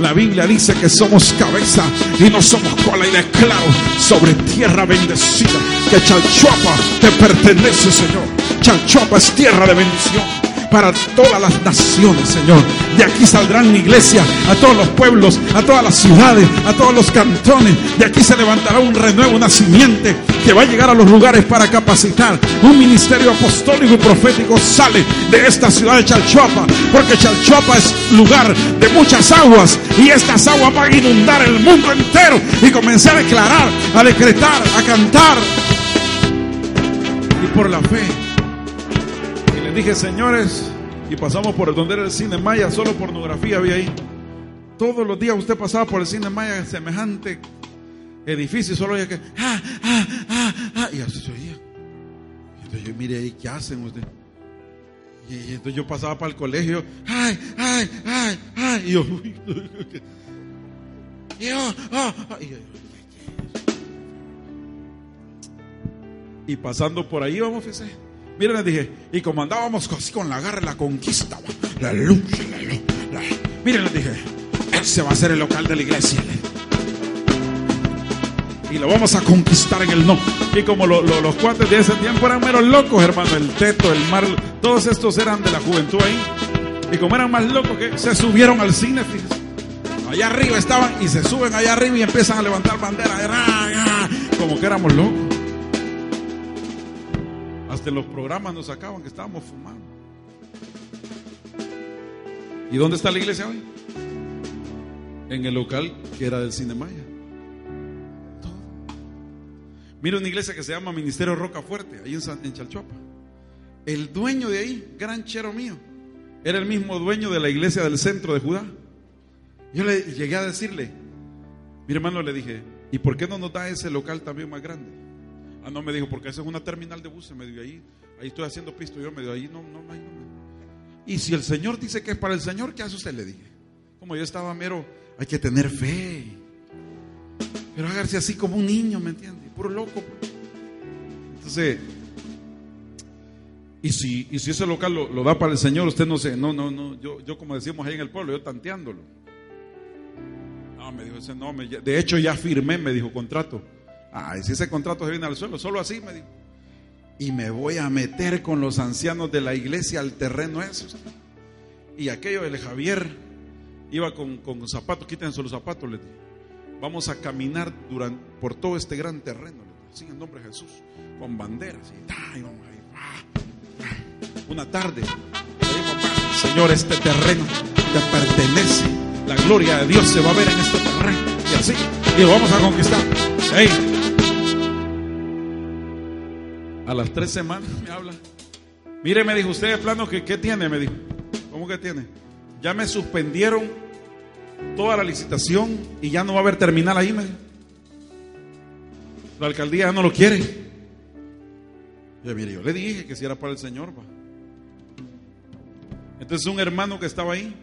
La Biblia dice que somos cabeza y no somos cola. Y declaro sobre tierra bendecida que Chalchuapa te pertenece, Señor. Chalchuapa es tierra de bendición para todas las naciones, Señor. De aquí saldrán iglesia a todos los pueblos, a todas las ciudades, a todos los cantones. De aquí se levantará un renuevo, una simiente que va a llegar a los lugares para capacitar. Un ministerio apostólico y profético sale de esta ciudad de Chalchuapa, porque Chalchuapa es lugar de muchas aguas y estas aguas van a inundar el mundo entero y comenzar a declarar, a decretar, a cantar. Y por la fe dije, señores, y pasamos por donde era el cine Maya, solo pornografía había ahí. Todos los días usted pasaba por el cine Maya, semejante edificio, y solo oía que, ah, ah, ah, ah, y así se oía. Entonces yo mire ahí, ¿qué hacen usted? Y, entonces yo pasaba para el colegio, ay, ay, ay, ay, y yo, <laughs> y yo, y pasando por ahí, vamos, fíjese Miren, les dije, y como andábamos así con la garra, la conquista, la lucha, la lucha. Miren, les dije, ese va a ser el local de la iglesia. Y lo vamos a conquistar en el no. Y como los cuates de ese tiempo eran meros locos, hermano, el teto, el mar, todos estos eran de la juventud ahí. Y como eran más locos que se subieron al cine, fíjense. Allá arriba estaban y se suben allá arriba y empiezan a levantar banderas. Como que éramos locos. Los programas nos sacaban que estábamos fumando. ¿Y dónde está la iglesia hoy? En el local que era del Cine Maya. Mira una iglesia que se llama Ministerio Roca Fuerte, ahí en, Chalchuapa. El dueño de ahí, gran chero mío, era el mismo dueño de la iglesia del centro de Judá. Yo le llegué a decirle, mi hermano le dije, ¿y por qué no nos da ese local también más grande? Ah, no me dijo, porque esa es una terminal de buses, me dio ahí, ahí estoy haciendo pisto, yo me dio ahí, no, no, no, no. Y si el Señor dice que es para el Señor, ¿qué hace usted? Le dije. Como yo estaba mero, hay que tener fe. Pero hágase así como un niño, ¿me entiende? Puro loco. Entonces, y si, y si ese local lo, da para el Señor, usted no sé, no, no, no, yo, yo como decimos ahí en el pueblo, yo tanteándolo. No, me dijo ese no, de hecho ya firmé, me dijo contrato. Ay, si ese contrato se viene al suelo, solo así me dijo. Y me voy a meter con los ancianos de la iglesia al terreno eso. Y aquello del Javier iba con, con zapatos, quítense los zapatos, le dije. Vamos a caminar durante, por todo este gran terreno, así en nombre de Jesús, con banderas. Y, una tarde, Señor, este terreno te pertenece. La gloria de Dios se va a ver en este terreno. Y así, y lo vamos a conquistar. A las tres semanas me habla. Mire, me dijo, usted de plano, que ¿qué tiene? Me dijo. ¿Cómo que tiene? Ya me suspendieron toda la licitación y ya no va a haber terminal ahí, La alcaldía ya no lo quiere. Yo, mire, yo le dije que si era para el Señor. Entonces un hermano que estaba ahí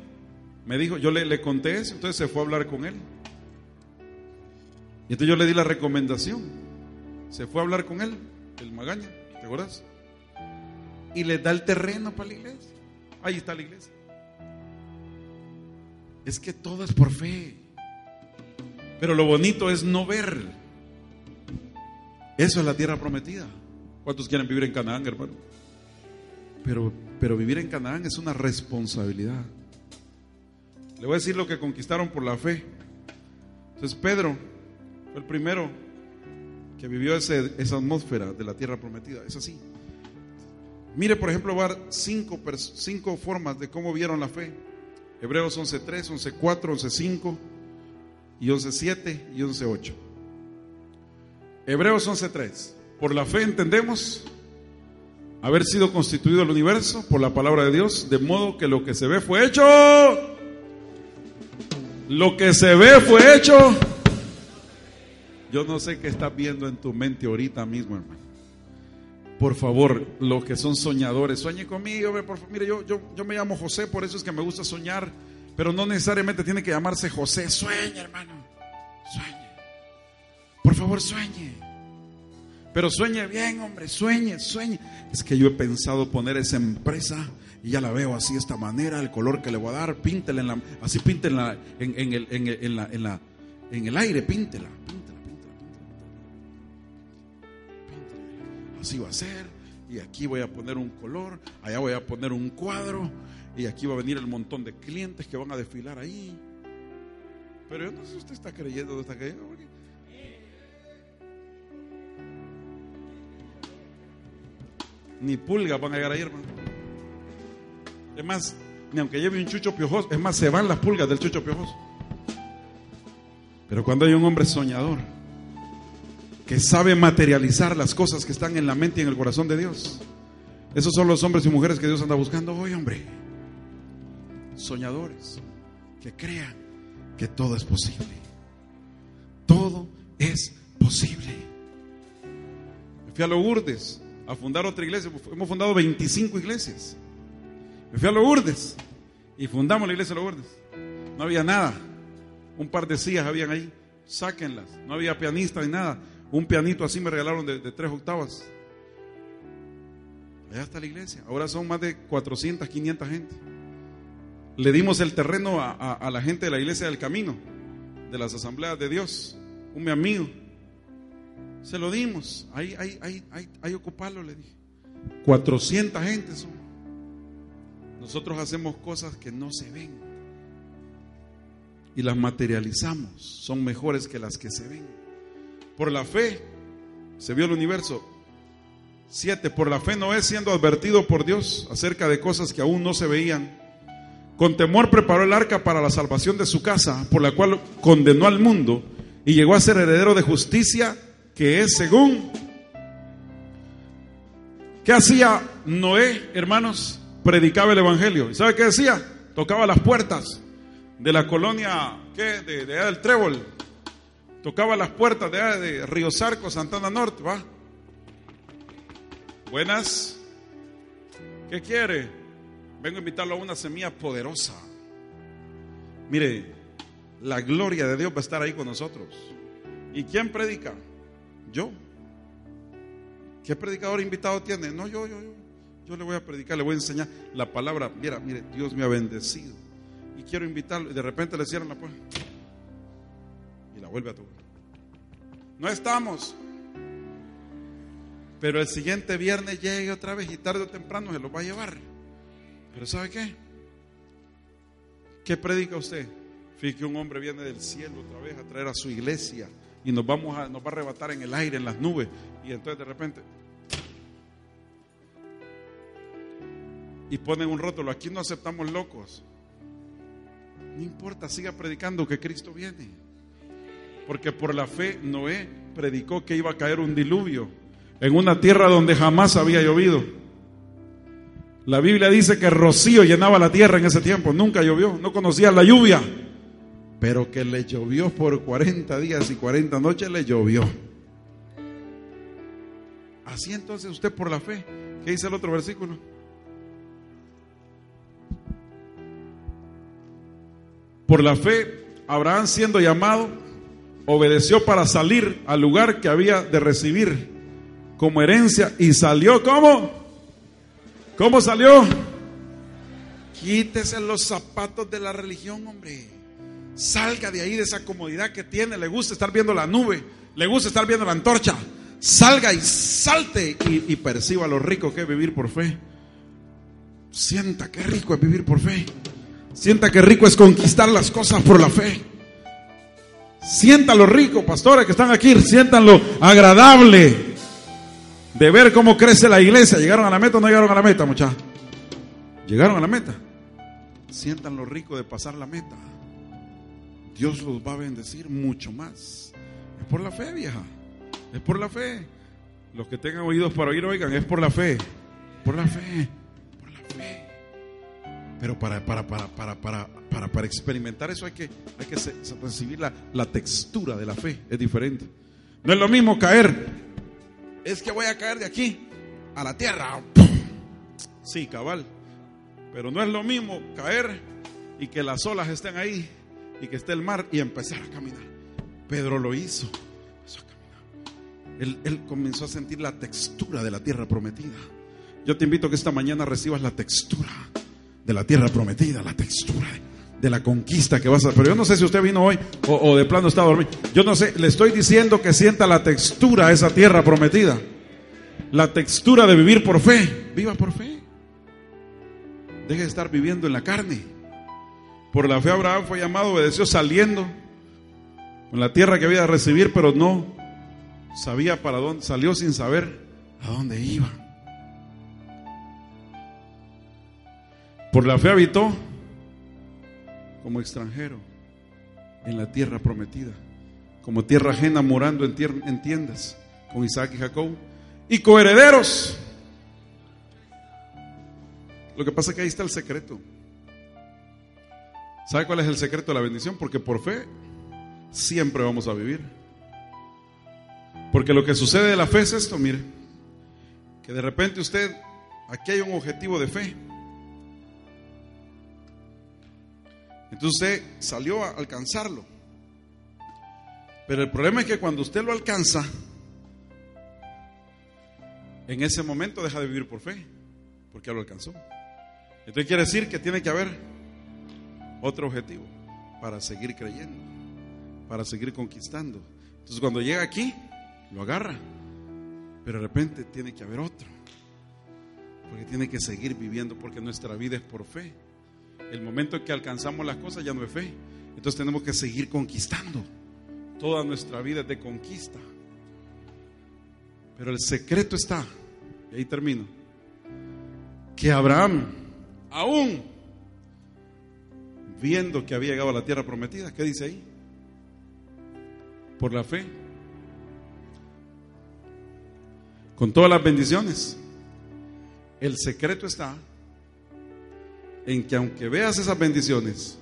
me dijo, yo le, le conté eso, entonces se fue a hablar con él. Y entonces yo le di la recomendación. Se fue a hablar con él, el Magaña, ¿te acuerdas? Y le da el terreno para la iglesia. Ahí está la iglesia. Es que todo es por fe. Pero lo bonito es no ver. Eso es la tierra prometida. ¿Cuántos quieren vivir en Canaán, hermano? Pero, pero vivir en Canaán es una responsabilidad. Le voy a decir lo que conquistaron por la fe. Entonces Pedro fue el primero que vivió esa atmósfera de la tierra prometida. Es así. Mire, por ejemplo, va cinco, cinco formas de cómo vieron la fe. Hebreos 11.3, 11.4, 11.5 y 11.7 y 11.8. Hebreos 11.3. Por la fe entendemos haber sido constituido el universo por la palabra de Dios, de modo que lo que se ve fue hecho. Lo que se ve fue hecho. Yo no sé qué estás viendo en tu mente ahorita mismo, hermano. Por favor, los que son soñadores, sueñe conmigo. Por favor. Mire, yo, yo, yo me llamo José, por eso es que me gusta soñar. Pero no necesariamente tiene que llamarse José. Sueñe, hermano. Sueñe. Por favor, sueñe. Pero sueñe bien, hombre, sueñe, sueñe. Es que yo he pensado poner esa empresa y ya la veo así, esta manera, el color que le voy a dar, píntela en la, así píntela en, el, en, en, la, en, la, en el aire, píntela, Así va a ser. Y aquí voy a poner un color, allá voy a poner un cuadro, y aquí va a venir el montón de clientes que van a desfilar ahí. Pero yo no sé si usted está creyendo o está creyendo. Porque ni pulgas van a llegar ahí, hermano. Es más, ni aunque lleve un chucho piojoso, es más, se van las pulgas del chucho piojoso. Pero cuando hay un hombre soñador que sabe materializar las cosas que están en la mente y en el corazón de Dios, esos son los hombres y mujeres que Dios anda buscando hoy, hombre. Soñadores que crean que todo es posible. Todo es posible. Me fui a Lourdes a fundar otra iglesia. Hemos fundado 25 iglesias. Me fui a Lourdes y fundamos la iglesia de Lourdes. No había nada. Un par de sillas habían ahí. Sáquenlas. No había pianista ni nada. Un pianito así me regalaron de, tres octavas. Allá está la iglesia. Ahora son más de 400, 500 gente. Le dimos el terreno a, la gente de la iglesia del camino, de las asambleas de Dios. Un mi amigo se lo dimos. Ahí, ahí, ahí, ahí, ocuparlo, le dije. 400 gente son. nosotros hacemos cosas que no se ven y las materializamos, son mejores que las que se ven. Por la fe se vio el universo. Siete, por la fe Noé siendo advertido por Dios acerca de cosas que aún no se veían. Con temor preparó el arca para la salvación de su casa, por la cual condenó al mundo y llegó a ser heredero de justicia, que es según... ¿Qué hacía Noé, hermanos? Predicaba el Evangelio. ¿Y sabe qué decía? Tocaba las puertas de la colonia, ¿qué? De, del Trébol. Tocaba las puertas de, Río Sarco, Santana Norte, ¿va? Buenas. ¿Qué quiere? Vengo a invitarlo a una semilla poderosa. Mire, la gloria de Dios va a estar ahí con nosotros. ¿Y quién predica? Yo. ¿Qué predicador invitado tiene? No, yo, yo, yo. Yo le voy a predicar, le voy a enseñar la palabra. Mira, mire, Dios me ha bendecido. Y quiero invitarlo. Y de repente le cierran la puerta. Vuelve a tocar. No estamos. Pero el siguiente viernes llegue otra vez y tarde o temprano se lo va a llevar. Pero ¿sabe qué? ¿Qué predica usted? Fíjate que un hombre viene del cielo otra vez a traer a su iglesia y nos vamos a, nos va a arrebatar en el aire, en las nubes. Y entonces de repente y ponen un rótulo, aquí no aceptamos locos. No importa, siga predicando que Cristo viene. Porque por la fe Noé predicó que iba a caer un diluvio en una tierra donde jamás había llovido. La Biblia dice que rocío llenaba la tierra en ese tiempo, nunca llovió, no conocía la lluvia, pero que le llovió por 40 días y 40 noches le llovió. Así entonces usted por la fe, ¿qué dice el otro versículo? Por la fe, Abraham siendo llamado, obedeció para salir al lugar que había de recibir como herencia y salió como? ¿Cómo salió? Quítese los zapatos de la religión, hombre. Salga de ahí, de esa comodidad que tiene. Le gusta estar viendo la nube, le gusta estar viendo la antorcha. Salga y salte y, perciba lo rico que es vivir por fe. Sienta qué rico es vivir por fe. Sienta qué rico es conquistar las cosas por la fe. Sienta lo rico, pastores que están aquí, sientan lo agradable de ver cómo crece la iglesia. ¿Llegaron a la meta o no llegaron a la meta, muchachos? Llegaron a la meta. Sientan lo rico de pasar la meta. Dios los va a bendecir mucho más. Es por la fe, vieja. Es por la fe. Los que tengan oídos para oír, oigan, es por la fe. Por la fe. Pero para, para, para, para, para, experimentar eso hay que, hay que recibir la, la textura de la fe. Es diferente. No es lo mismo caer. Es que voy a caer de aquí a la tierra. Sí, cabal. Pero no es lo mismo caer y que las olas estén ahí y que esté el mar y empezar a caminar. Pedro lo hizo. Él, él comenzó a sentir la textura de la tierra prometida. Yo te invito a que esta mañana recibas la textura de la tierra prometida, la textura de la conquista que vas a... Pero yo no sé si usted vino hoy o, de plano está dormido. Yo no sé, le estoy diciendo que sienta la textura de esa tierra prometida. La textura de vivir por fe. Viva por fe. Deje de estar viviendo en la carne. Por la fe Abraham fue llamado, obedeció saliendo con la tierra que había de recibir, pero no sabía para dónde, salió sin saber a dónde iba. Por la fe habitó como extranjero en la tierra prometida, como tierra ajena morando en, tier- en tiendas con Isaac y Jacob y coherederos. Lo que pasa es que ahí está el secreto. ¿Sabe cuál es el secreto de la bendición? Porque por fe siempre vamos a vivir. Porque lo que sucede de la fe es esto, mire, que de repente usted, aquí hay un objetivo de fe. Entonces usted salió a alcanzarlo. Pero el problema es que cuando usted lo alcanza, en ese momento deja de vivir por fe, porque ya lo alcanzó. Entonces quiere decir que tiene que haber otro objetivo para seguir creyendo, para seguir conquistando. Entonces cuando llega aquí, lo agarra, pero de repente tiene que haber otro. Porque tiene que seguir viviendo, porque nuestra vida es por fe. El momento en que alcanzamos las cosas ya no es fe. Entonces tenemos que seguir conquistando. Toda nuestra vida es de conquista. Pero el secreto está, y ahí termino, que Abraham, aún viendo que había llegado a la tierra prometida, ¿qué dice ahí? Por la fe, con todas las bendiciones, el secreto está en que aunque veas esas bendiciones,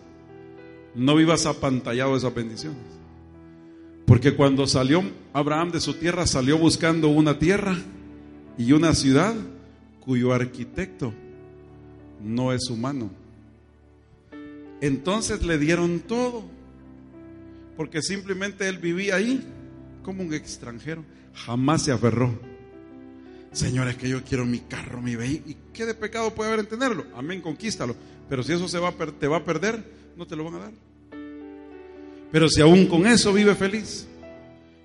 no vivas apantallado de esas bendiciones. Porque cuando salió Abraham de su tierra, salió buscando una tierra y una ciudad cuyo arquitecto no es humano. Entonces le dieron todo, porque simplemente él vivía ahí como un extranjero, jamás se aferró. Señores, que yo quiero mi carro, mi vehículo. ¿Y qué de pecado puede haber en tenerlo? Amén, conquístalo. Pero si eso se va te va a perder, no te lo van a dar. Pero si aún con eso vive feliz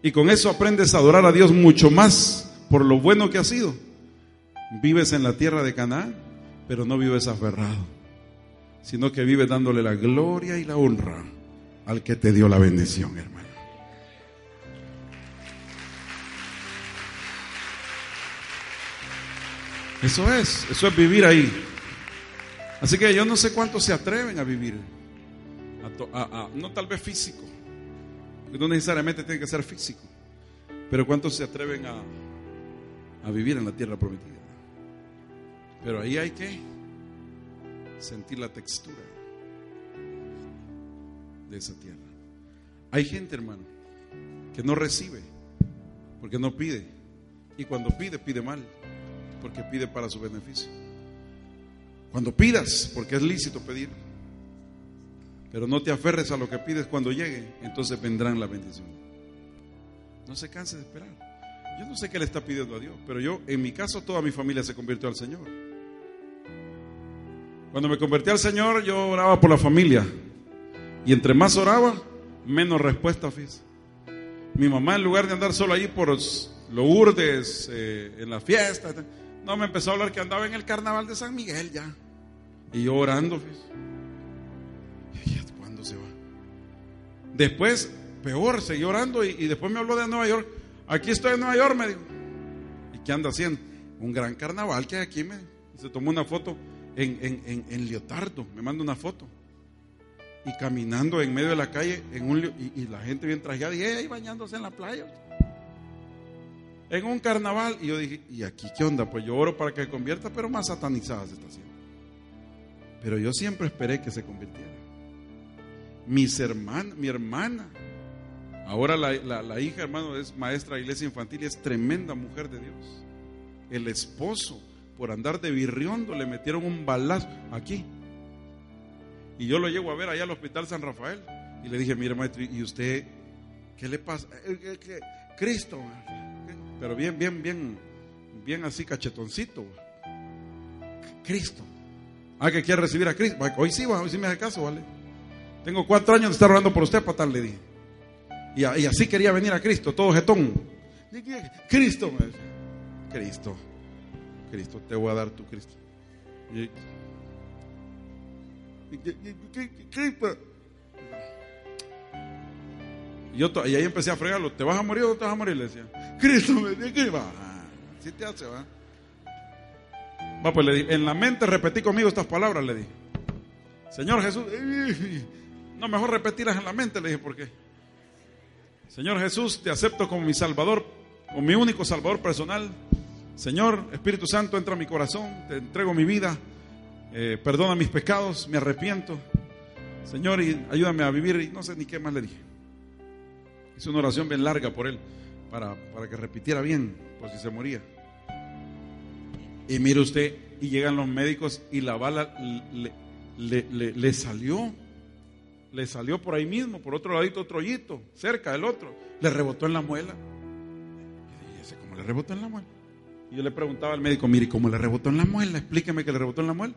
y con eso aprendes a adorar a Dios mucho más por lo bueno que ha sido, vives en la tierra de Canaán, pero no vives aferrado, sino que vives dándole la gloria y la honra al que te dio la bendición, hermano. Eso es, eso es vivir ahí. Así que yo no sé cuántos se atreven a vivir no tal vez físico, no necesariamente tiene que ser físico, pero ¿cuántos se atreven a, a vivir en la tierra prometida? Pero ahí hay que sentir la textura de esa tierra. Hay gente, hermano, que no recibe porque no pide. Y cuando pide, pide mal, porque pide para su beneficio. Cuando pidas, porque es lícito pedir, pero no te aferres a lo que pides cuando llegue, entonces vendrán la bendición. No se canse de esperar. Yo no sé qué le está pidiendo a Dios, pero yo, en mi caso, toda mi familia se convirtió al Señor. Cuando me convertí al Señor, yo oraba por la familia. Y entre más oraba, menos respuesta, fíjese. Mi mamá, en lugar de andar solo ahí por los Lourdes, eh, en la fiesta, no, me empezó a hablar que andaba en el carnaval de San Miguel ya. Y yo orando, fíjese. Después, peor, seguí orando y, después me habló de Nueva York. Aquí estoy en Nueva York, me dijo. ¿Y qué anda haciendo? Un gran carnaval que hay aquí, me Se tomó una foto en, en, en, Leotardo, me manda una foto. Y caminando en medio de la calle, en un, y, la gente bien trajeada, y ahí bañándose en la playa. En un carnaval. Y yo dije, ¿y aquí qué onda? Pues yo oro para que se convierta, pero más satanizada se está haciendo. Pero yo siempre esperé que se convirtiera mis hermanas, mi hermana. Ahora la, hija, hermano, es maestra de iglesia infantil y es tremenda mujer de Dios. El esposo, por andar de virriondo, le metieron un balazo aquí. Y yo lo llevo a ver allá al hospital San Rafael. Y le dije, mire, maestro, ¿y usted qué le pasa? Eh, eh, Cristo. Pero bien, bien, bien, bien así cachetoncito. Cristo. Ah, que quiere recibir a Cristo. Hoy sí, hoy sí me hace caso, ¿vale? Tengo cuatro años de estar orando por usted, patal, le dije. Y, así quería venir a Cristo, todo jetón. Cristo, Cristo, Cristo, te voy a dar tu Cristo. Y, y ahí empecé a fregarlo. ¿Te vas a morir o te vas a morir? Le decía. Cristo me dice, va. Así te hace, va. Va, pues le dije, en la mente repetí conmigo estas palabras, le dije. Señor Jesús, <laughs> no, mejor repetirlas en la mente, le dije, ¿por qué? Señor Jesús, te acepto como mi Salvador, como mi único Salvador personal. Señor, Espíritu Santo, entra a mi corazón, te entrego mi vida, eh, perdona mis pecados, me arrepiento. Señor, y ayúdame a vivir, y no sé ni qué más le dije. Hice una oración bien larga por él, para, para que repitiera bien, por si se moría. Y mire usted, y llegan los médicos y la bala le, le salió le salió por ahí mismo, por otro ladito, otro hoyito, cerca del otro. Le rebotó en la muela. Y ¿cómo le rebotó en la muela? Y yo le preguntaba al médico, mire, ¿cómo le rebotó en la muela? Explíqueme que le rebotó en la muela.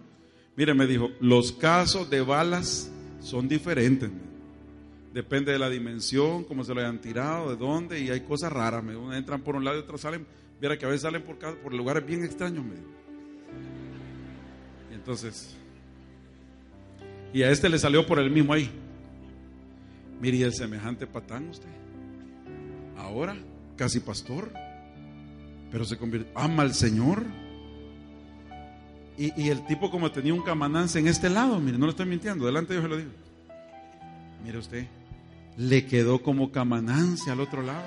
Mire, me dijo, los casos de balas son diferentes. Depende de la dimensión, cómo se lo hayan tirado, de dónde, y hay cosas raras. Me entran por un lado y otros salen. Mira que a veces salen por, por lugares bien extraños. Me Entonces, y a este le salió por el mismo ahí. Mire, el semejante patán usted. Ahora, casi pastor. Pero se convirtió, ama al Señor. Y, el tipo como tenía un camanance en este lado, mire, no lo estoy mintiendo, delante yo se lo digo. Mire usted, le quedó como camanance al otro lado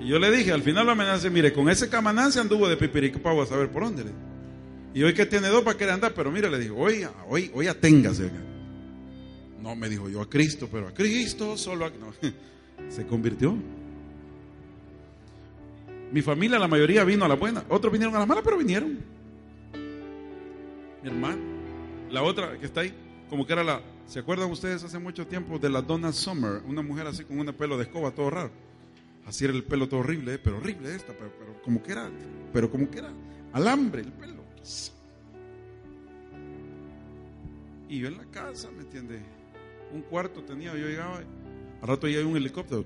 Y yo le dije, al final lo amenacé, mire, con ese camanance anduvo de pipiricpau a saber por dónde. Y hoy que tiene dos para querer andar, pero mire, le digo, hoy, hoy, hoy aténgase. No, me dijo yo a Cristo, pero a Cristo solo a... <laughs> Se convirtió. Mi familia, la mayoría vino a la buena. Otros vinieron a la mala, pero vinieron. Mi hermano. La otra que está ahí, como que era la. ¿Se acuerdan ustedes hace mucho tiempo de la Donna Summer? Una mujer así con un pelo de escoba todo raro. Así era el pelo todo horrible, ¿eh? pero horrible esta, pero, pero como que era, pero como que era alambre el pelo. Y yo en la casa, ¿me entiende? Un cuarto tenía, yo llegaba, al rato hay un helicóptero.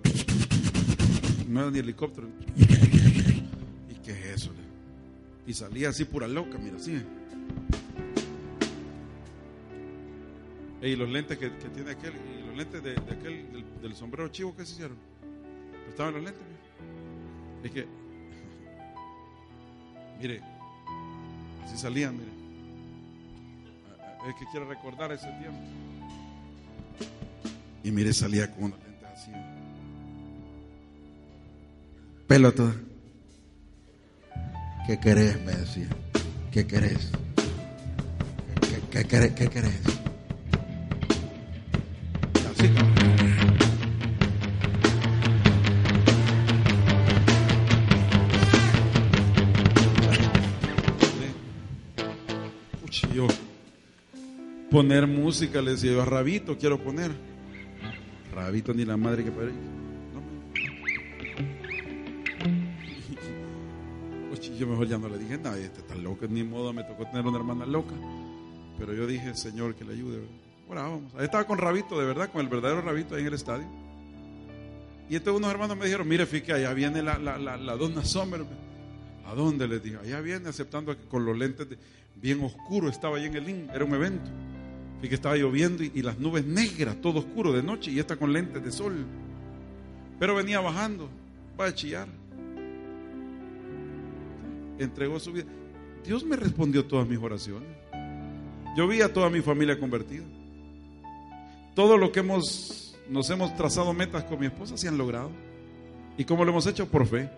No era ni helicóptero. ¿Y qué es eso? Y salía así pura loca, mira, así. Y los lentes que, tiene aquel, y los lentes de, aquel, del, sombrero chivo, ¿qué se hicieron? Estaban los lentes. Es que, <laughs> mire, así salían, mire. Es que quiero recordar ese tiempo. Y mire, salía con unos lentes así. Pelo todo. ¿Qué querés? Me decía. ¿Qué querés? ¿Qué, qué, querés? ¿Qué querés? Poner música, le decía yo a Rabito, quiero poner. Rabito ni la madre que parió. yo mejor ya no le dije nada, este está loco, ni modo me tocó tener una hermana loca. Pero yo dije, Señor, que le ayude. Ahí estaba con Rabito, de verdad, con el verdadero Rabito ahí en el estadio. Y entonces unos hermanos me dijeron, mire, fíjate, allá viene la, la, la, donna Sommer. ¿A dónde les dije? Allá viene aceptando que con los lentes bien oscuros estaba ahí en el link, era un evento. Y que estaba lloviendo y, las nubes negras, todo oscuro de noche, y esta con lentes de sol. Pero venía bajando, va a chillar. Entregó su vida. Dios me respondió todas mis oraciones. Yo vi a toda mi familia convertida. Todo lo que hemos, nos hemos trazado metas con mi esposa se han logrado. ¿Y cómo lo hemos hecho? Por fe.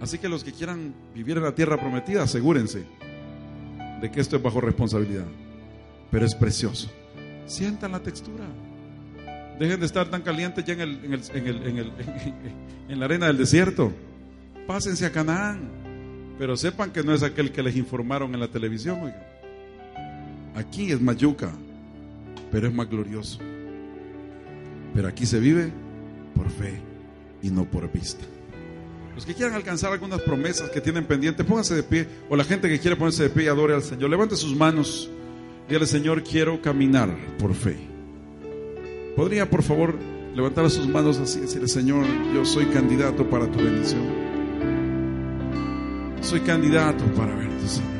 Así que los que quieran vivir en la tierra prometida, asegúrense de que esto es bajo responsabilidad pero es precioso. Sientan la textura. Dejen de estar tan calientes ya en, el, en, el, en, el, en, <laughs> la arena del desierto. Pásense a Canaán. Pero sepan que no es aquel que les informaron en la televisión. Aquí es mayuca, pero es más glorioso. Pero aquí se vive por fe y no por vista. Los que quieran alcanzar algunas promesas que tienen pendientes, pónganse de pie. O la gente que quiere ponerse de pie y adore al Señor, levante sus manos. Dígale, Señor, quiero caminar por fe. ¿Podría, por favor, levantar sus manos así y decirle, Señor, yo soy candidato para tu bendición? Soy candidato para verte, Señor.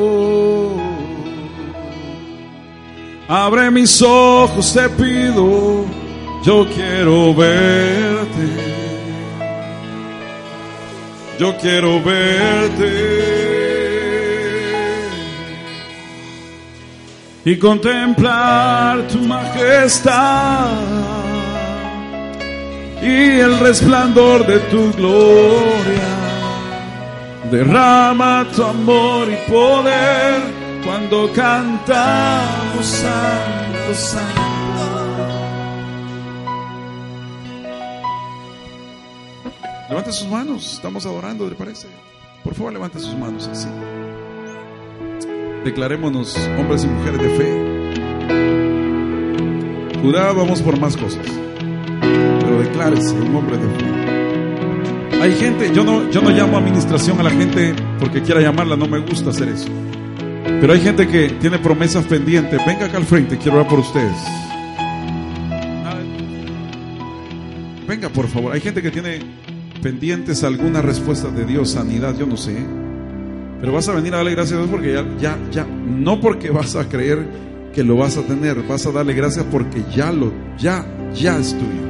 Abre mis ojos, te pido. Yo quiero verte. Yo quiero verte. y contemplar tu majestad y el resplandor de tu gloria. Derrama tu amor y poder cuando cantamos Santo, Santo. Levante sus manos, estamos adorando, ¿le parece? Por favor, levante sus manos así. Declarémonos hombres y mujeres de fe. Cuidado, vamos por más cosas. Pero declárese un hombre de fe. Hay gente, yo no, yo no llamo administración a la gente porque quiera llamarla, no me gusta hacer eso. Pero hay gente que tiene promesas pendientes. Venga acá al frente, quiero orar por ustedes. Venga, por favor. Hay gente que tiene pendientes algunas respuestas de Dios, sanidad, yo no sé. Pero vas a venir a darle gracias a Dios porque ya, ya, ya, no porque vas a creer que lo vas a tener, vas a darle gracias porque ya lo, ya, ya es tuyo.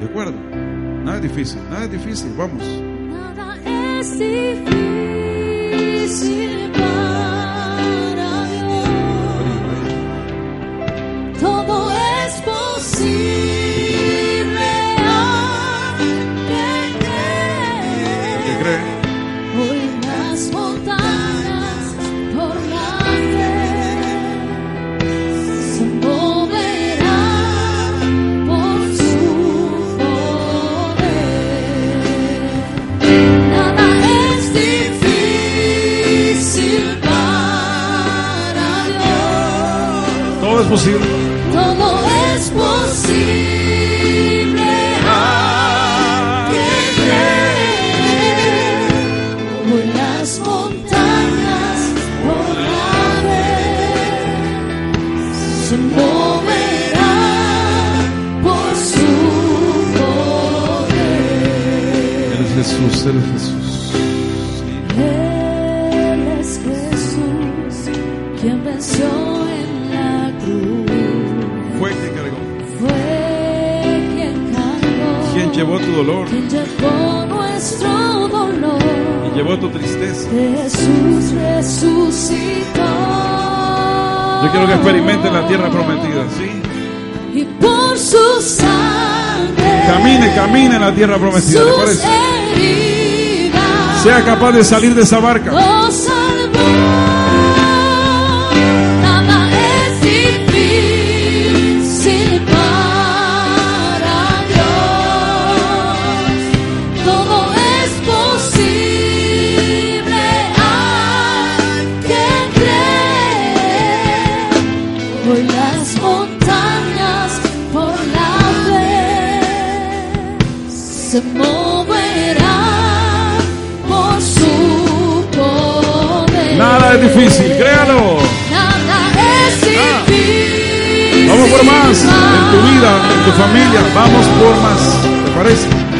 ¿De acuerdo? Nada es difícil, nada es difícil, vamos. Nada es difícil posible. Todo es posible las montañas se moverán por su poder. Él es Jesús, Él es Jesús. Llevó tu dolor quien llevó nuestro dolor. y llevó tu tristeza. Jesús resucitó. Yo quiero que experimenten la tierra prometida, ¿sí? Y por su sangre. Camine, camine en la tierra prometida, ¿le Sus heridas. Sea capaz de salir de esa barca. Nada es difícil, créalo. Nada es difícil. Vamos por más en tu vida, en tu familia. Vamos por más. ¿Te parece?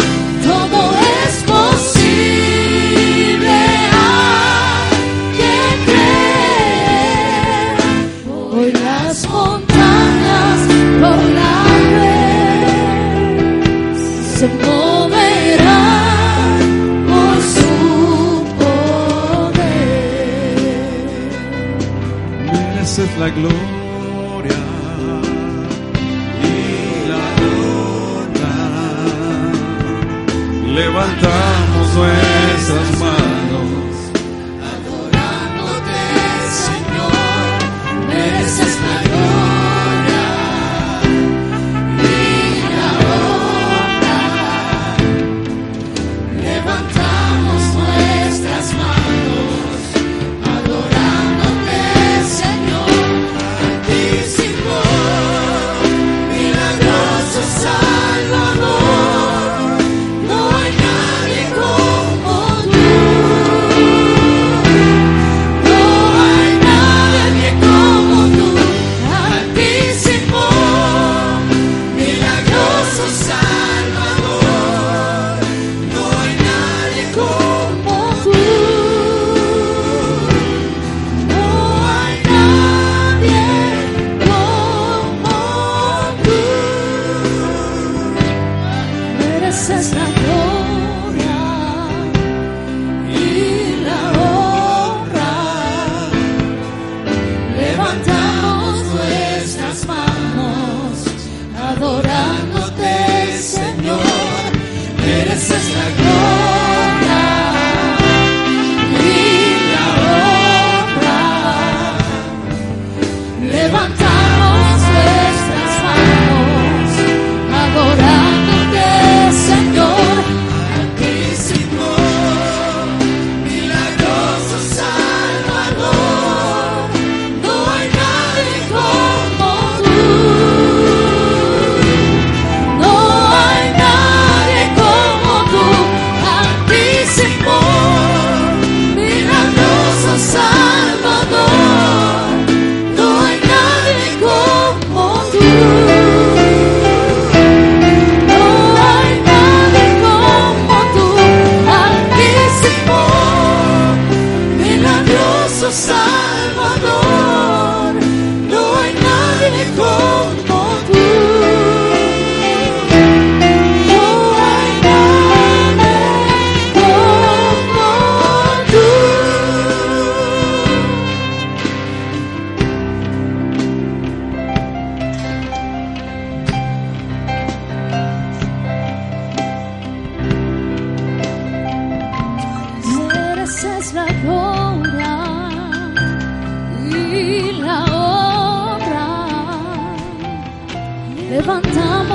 Esa es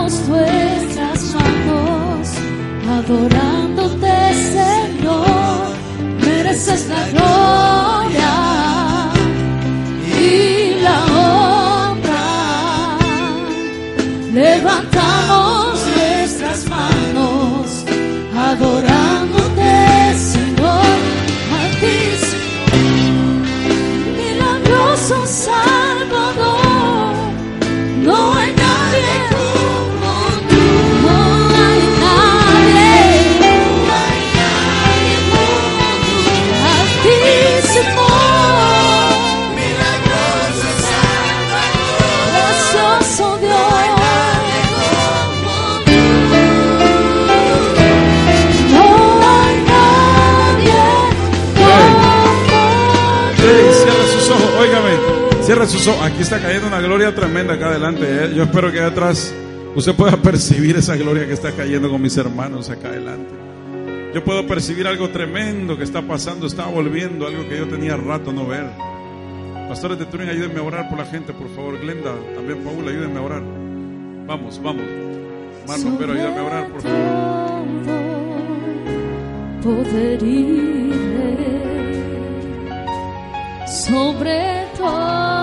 Levantamos nuestras manos adorándote, Señor. Mereces la gloria Aquí está cayendo una gloria tremenda acá adelante. ¿eh? Yo espero que atrás usted pueda <laughs> percibir esa gloria que está cayendo con mis hermanos acá adelante. Yo puedo percibir algo tremendo que está pasando, está volviendo, algo que yo tenía rato no ver. Pastores de Turín, ayúdenme a orar por la gente, por favor. Glenda, también Paula, ayúdenme a orar. Vamos, vamos. Marlon, pero ayúdame a orar, por favor. sobre toda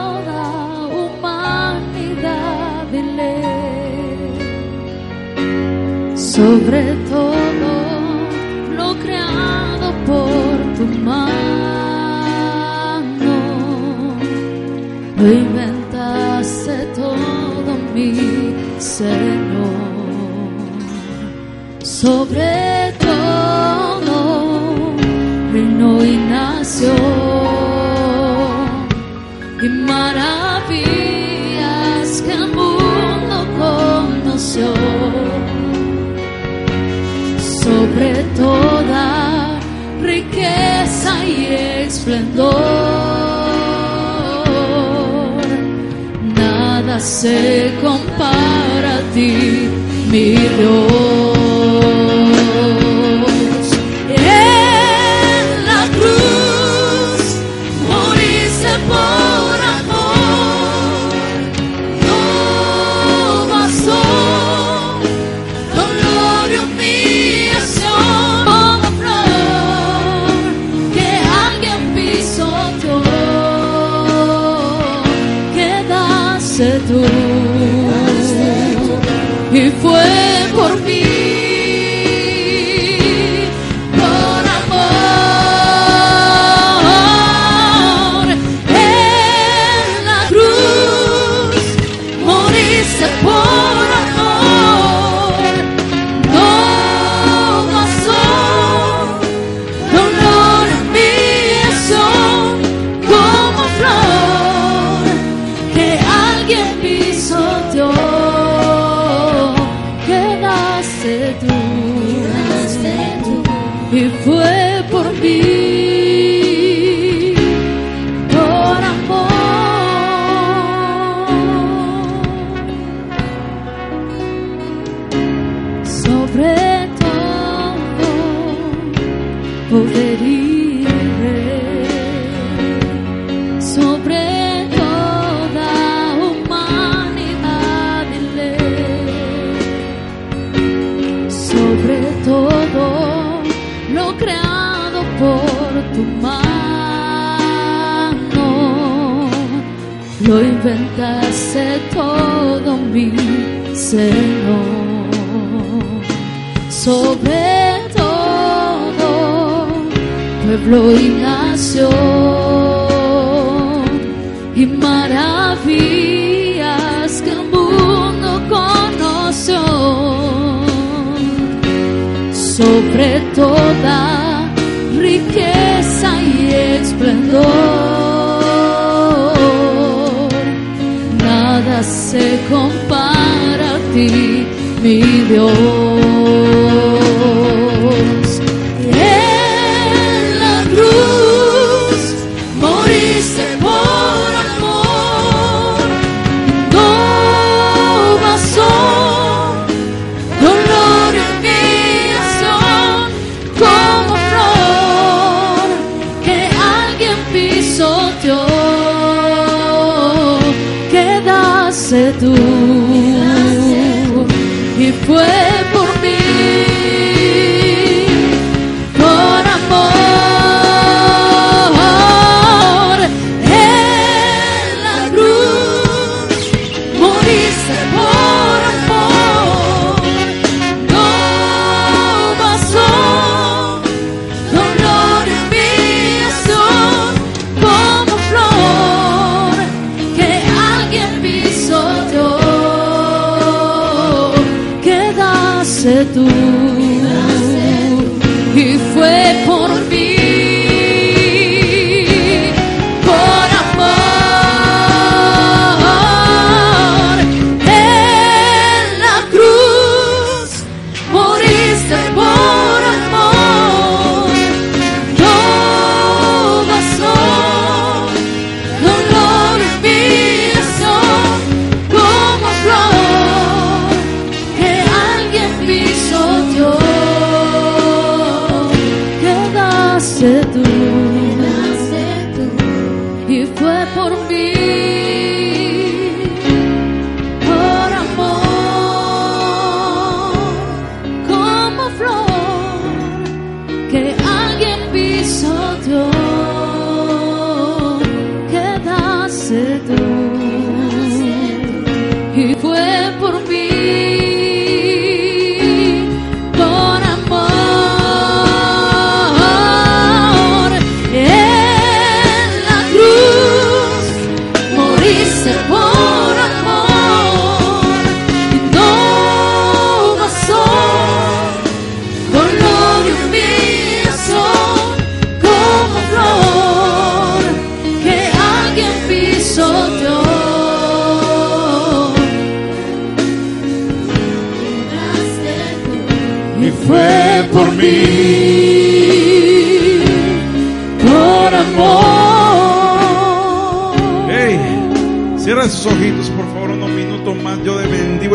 sobre todo lo creado por tu mano, lo inventaste todo mi Señor sobre todo reino y nación. Y maravillas se compara a ti mi Dios Sobre todo pueblo y nación, y maravillas que el mundo conoció, sobre toda riqueza y esplendor, nada se compara ti, mi Dios.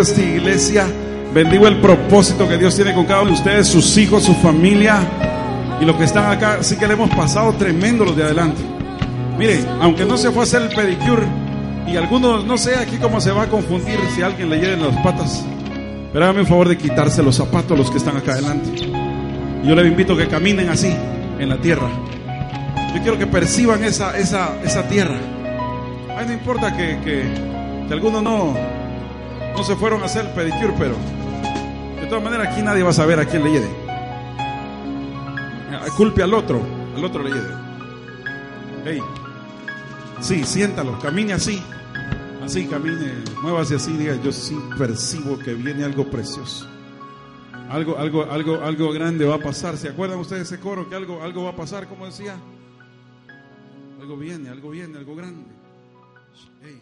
Esta iglesia, bendigo el propósito que Dios tiene con cada uno de ustedes, sus hijos, su familia y los que están acá. Sí que le hemos pasado tremendo los de adelante. Mire, aunque no se fue a hacer el pedicure y algunos, no sé aquí cómo se va a confundir si alguien le lleven las patas. Pero hágame el favor de quitarse los zapatos a los que están acá adelante. Yo les invito a que caminen así, en la tierra. Yo quiero que perciban esa, esa, esa tierra. Ay, no importa que, que, que algunos no, no se fueron a hacer el pedicure, pero de todas maneras aquí nadie va a saber a quién le lleve. Eh, Culpe al otro, al otro le lleve. Hey, sí, siéntalo, camine así. Así, camine, muévase así, diga, yo sí percibo que viene algo precioso. Algo, algo, algo, algo grande va a pasar. ¿Se acuerdan ustedes de ese coro que algo, algo va a pasar, como decía? Algo viene, algo viene, algo grande. Hey,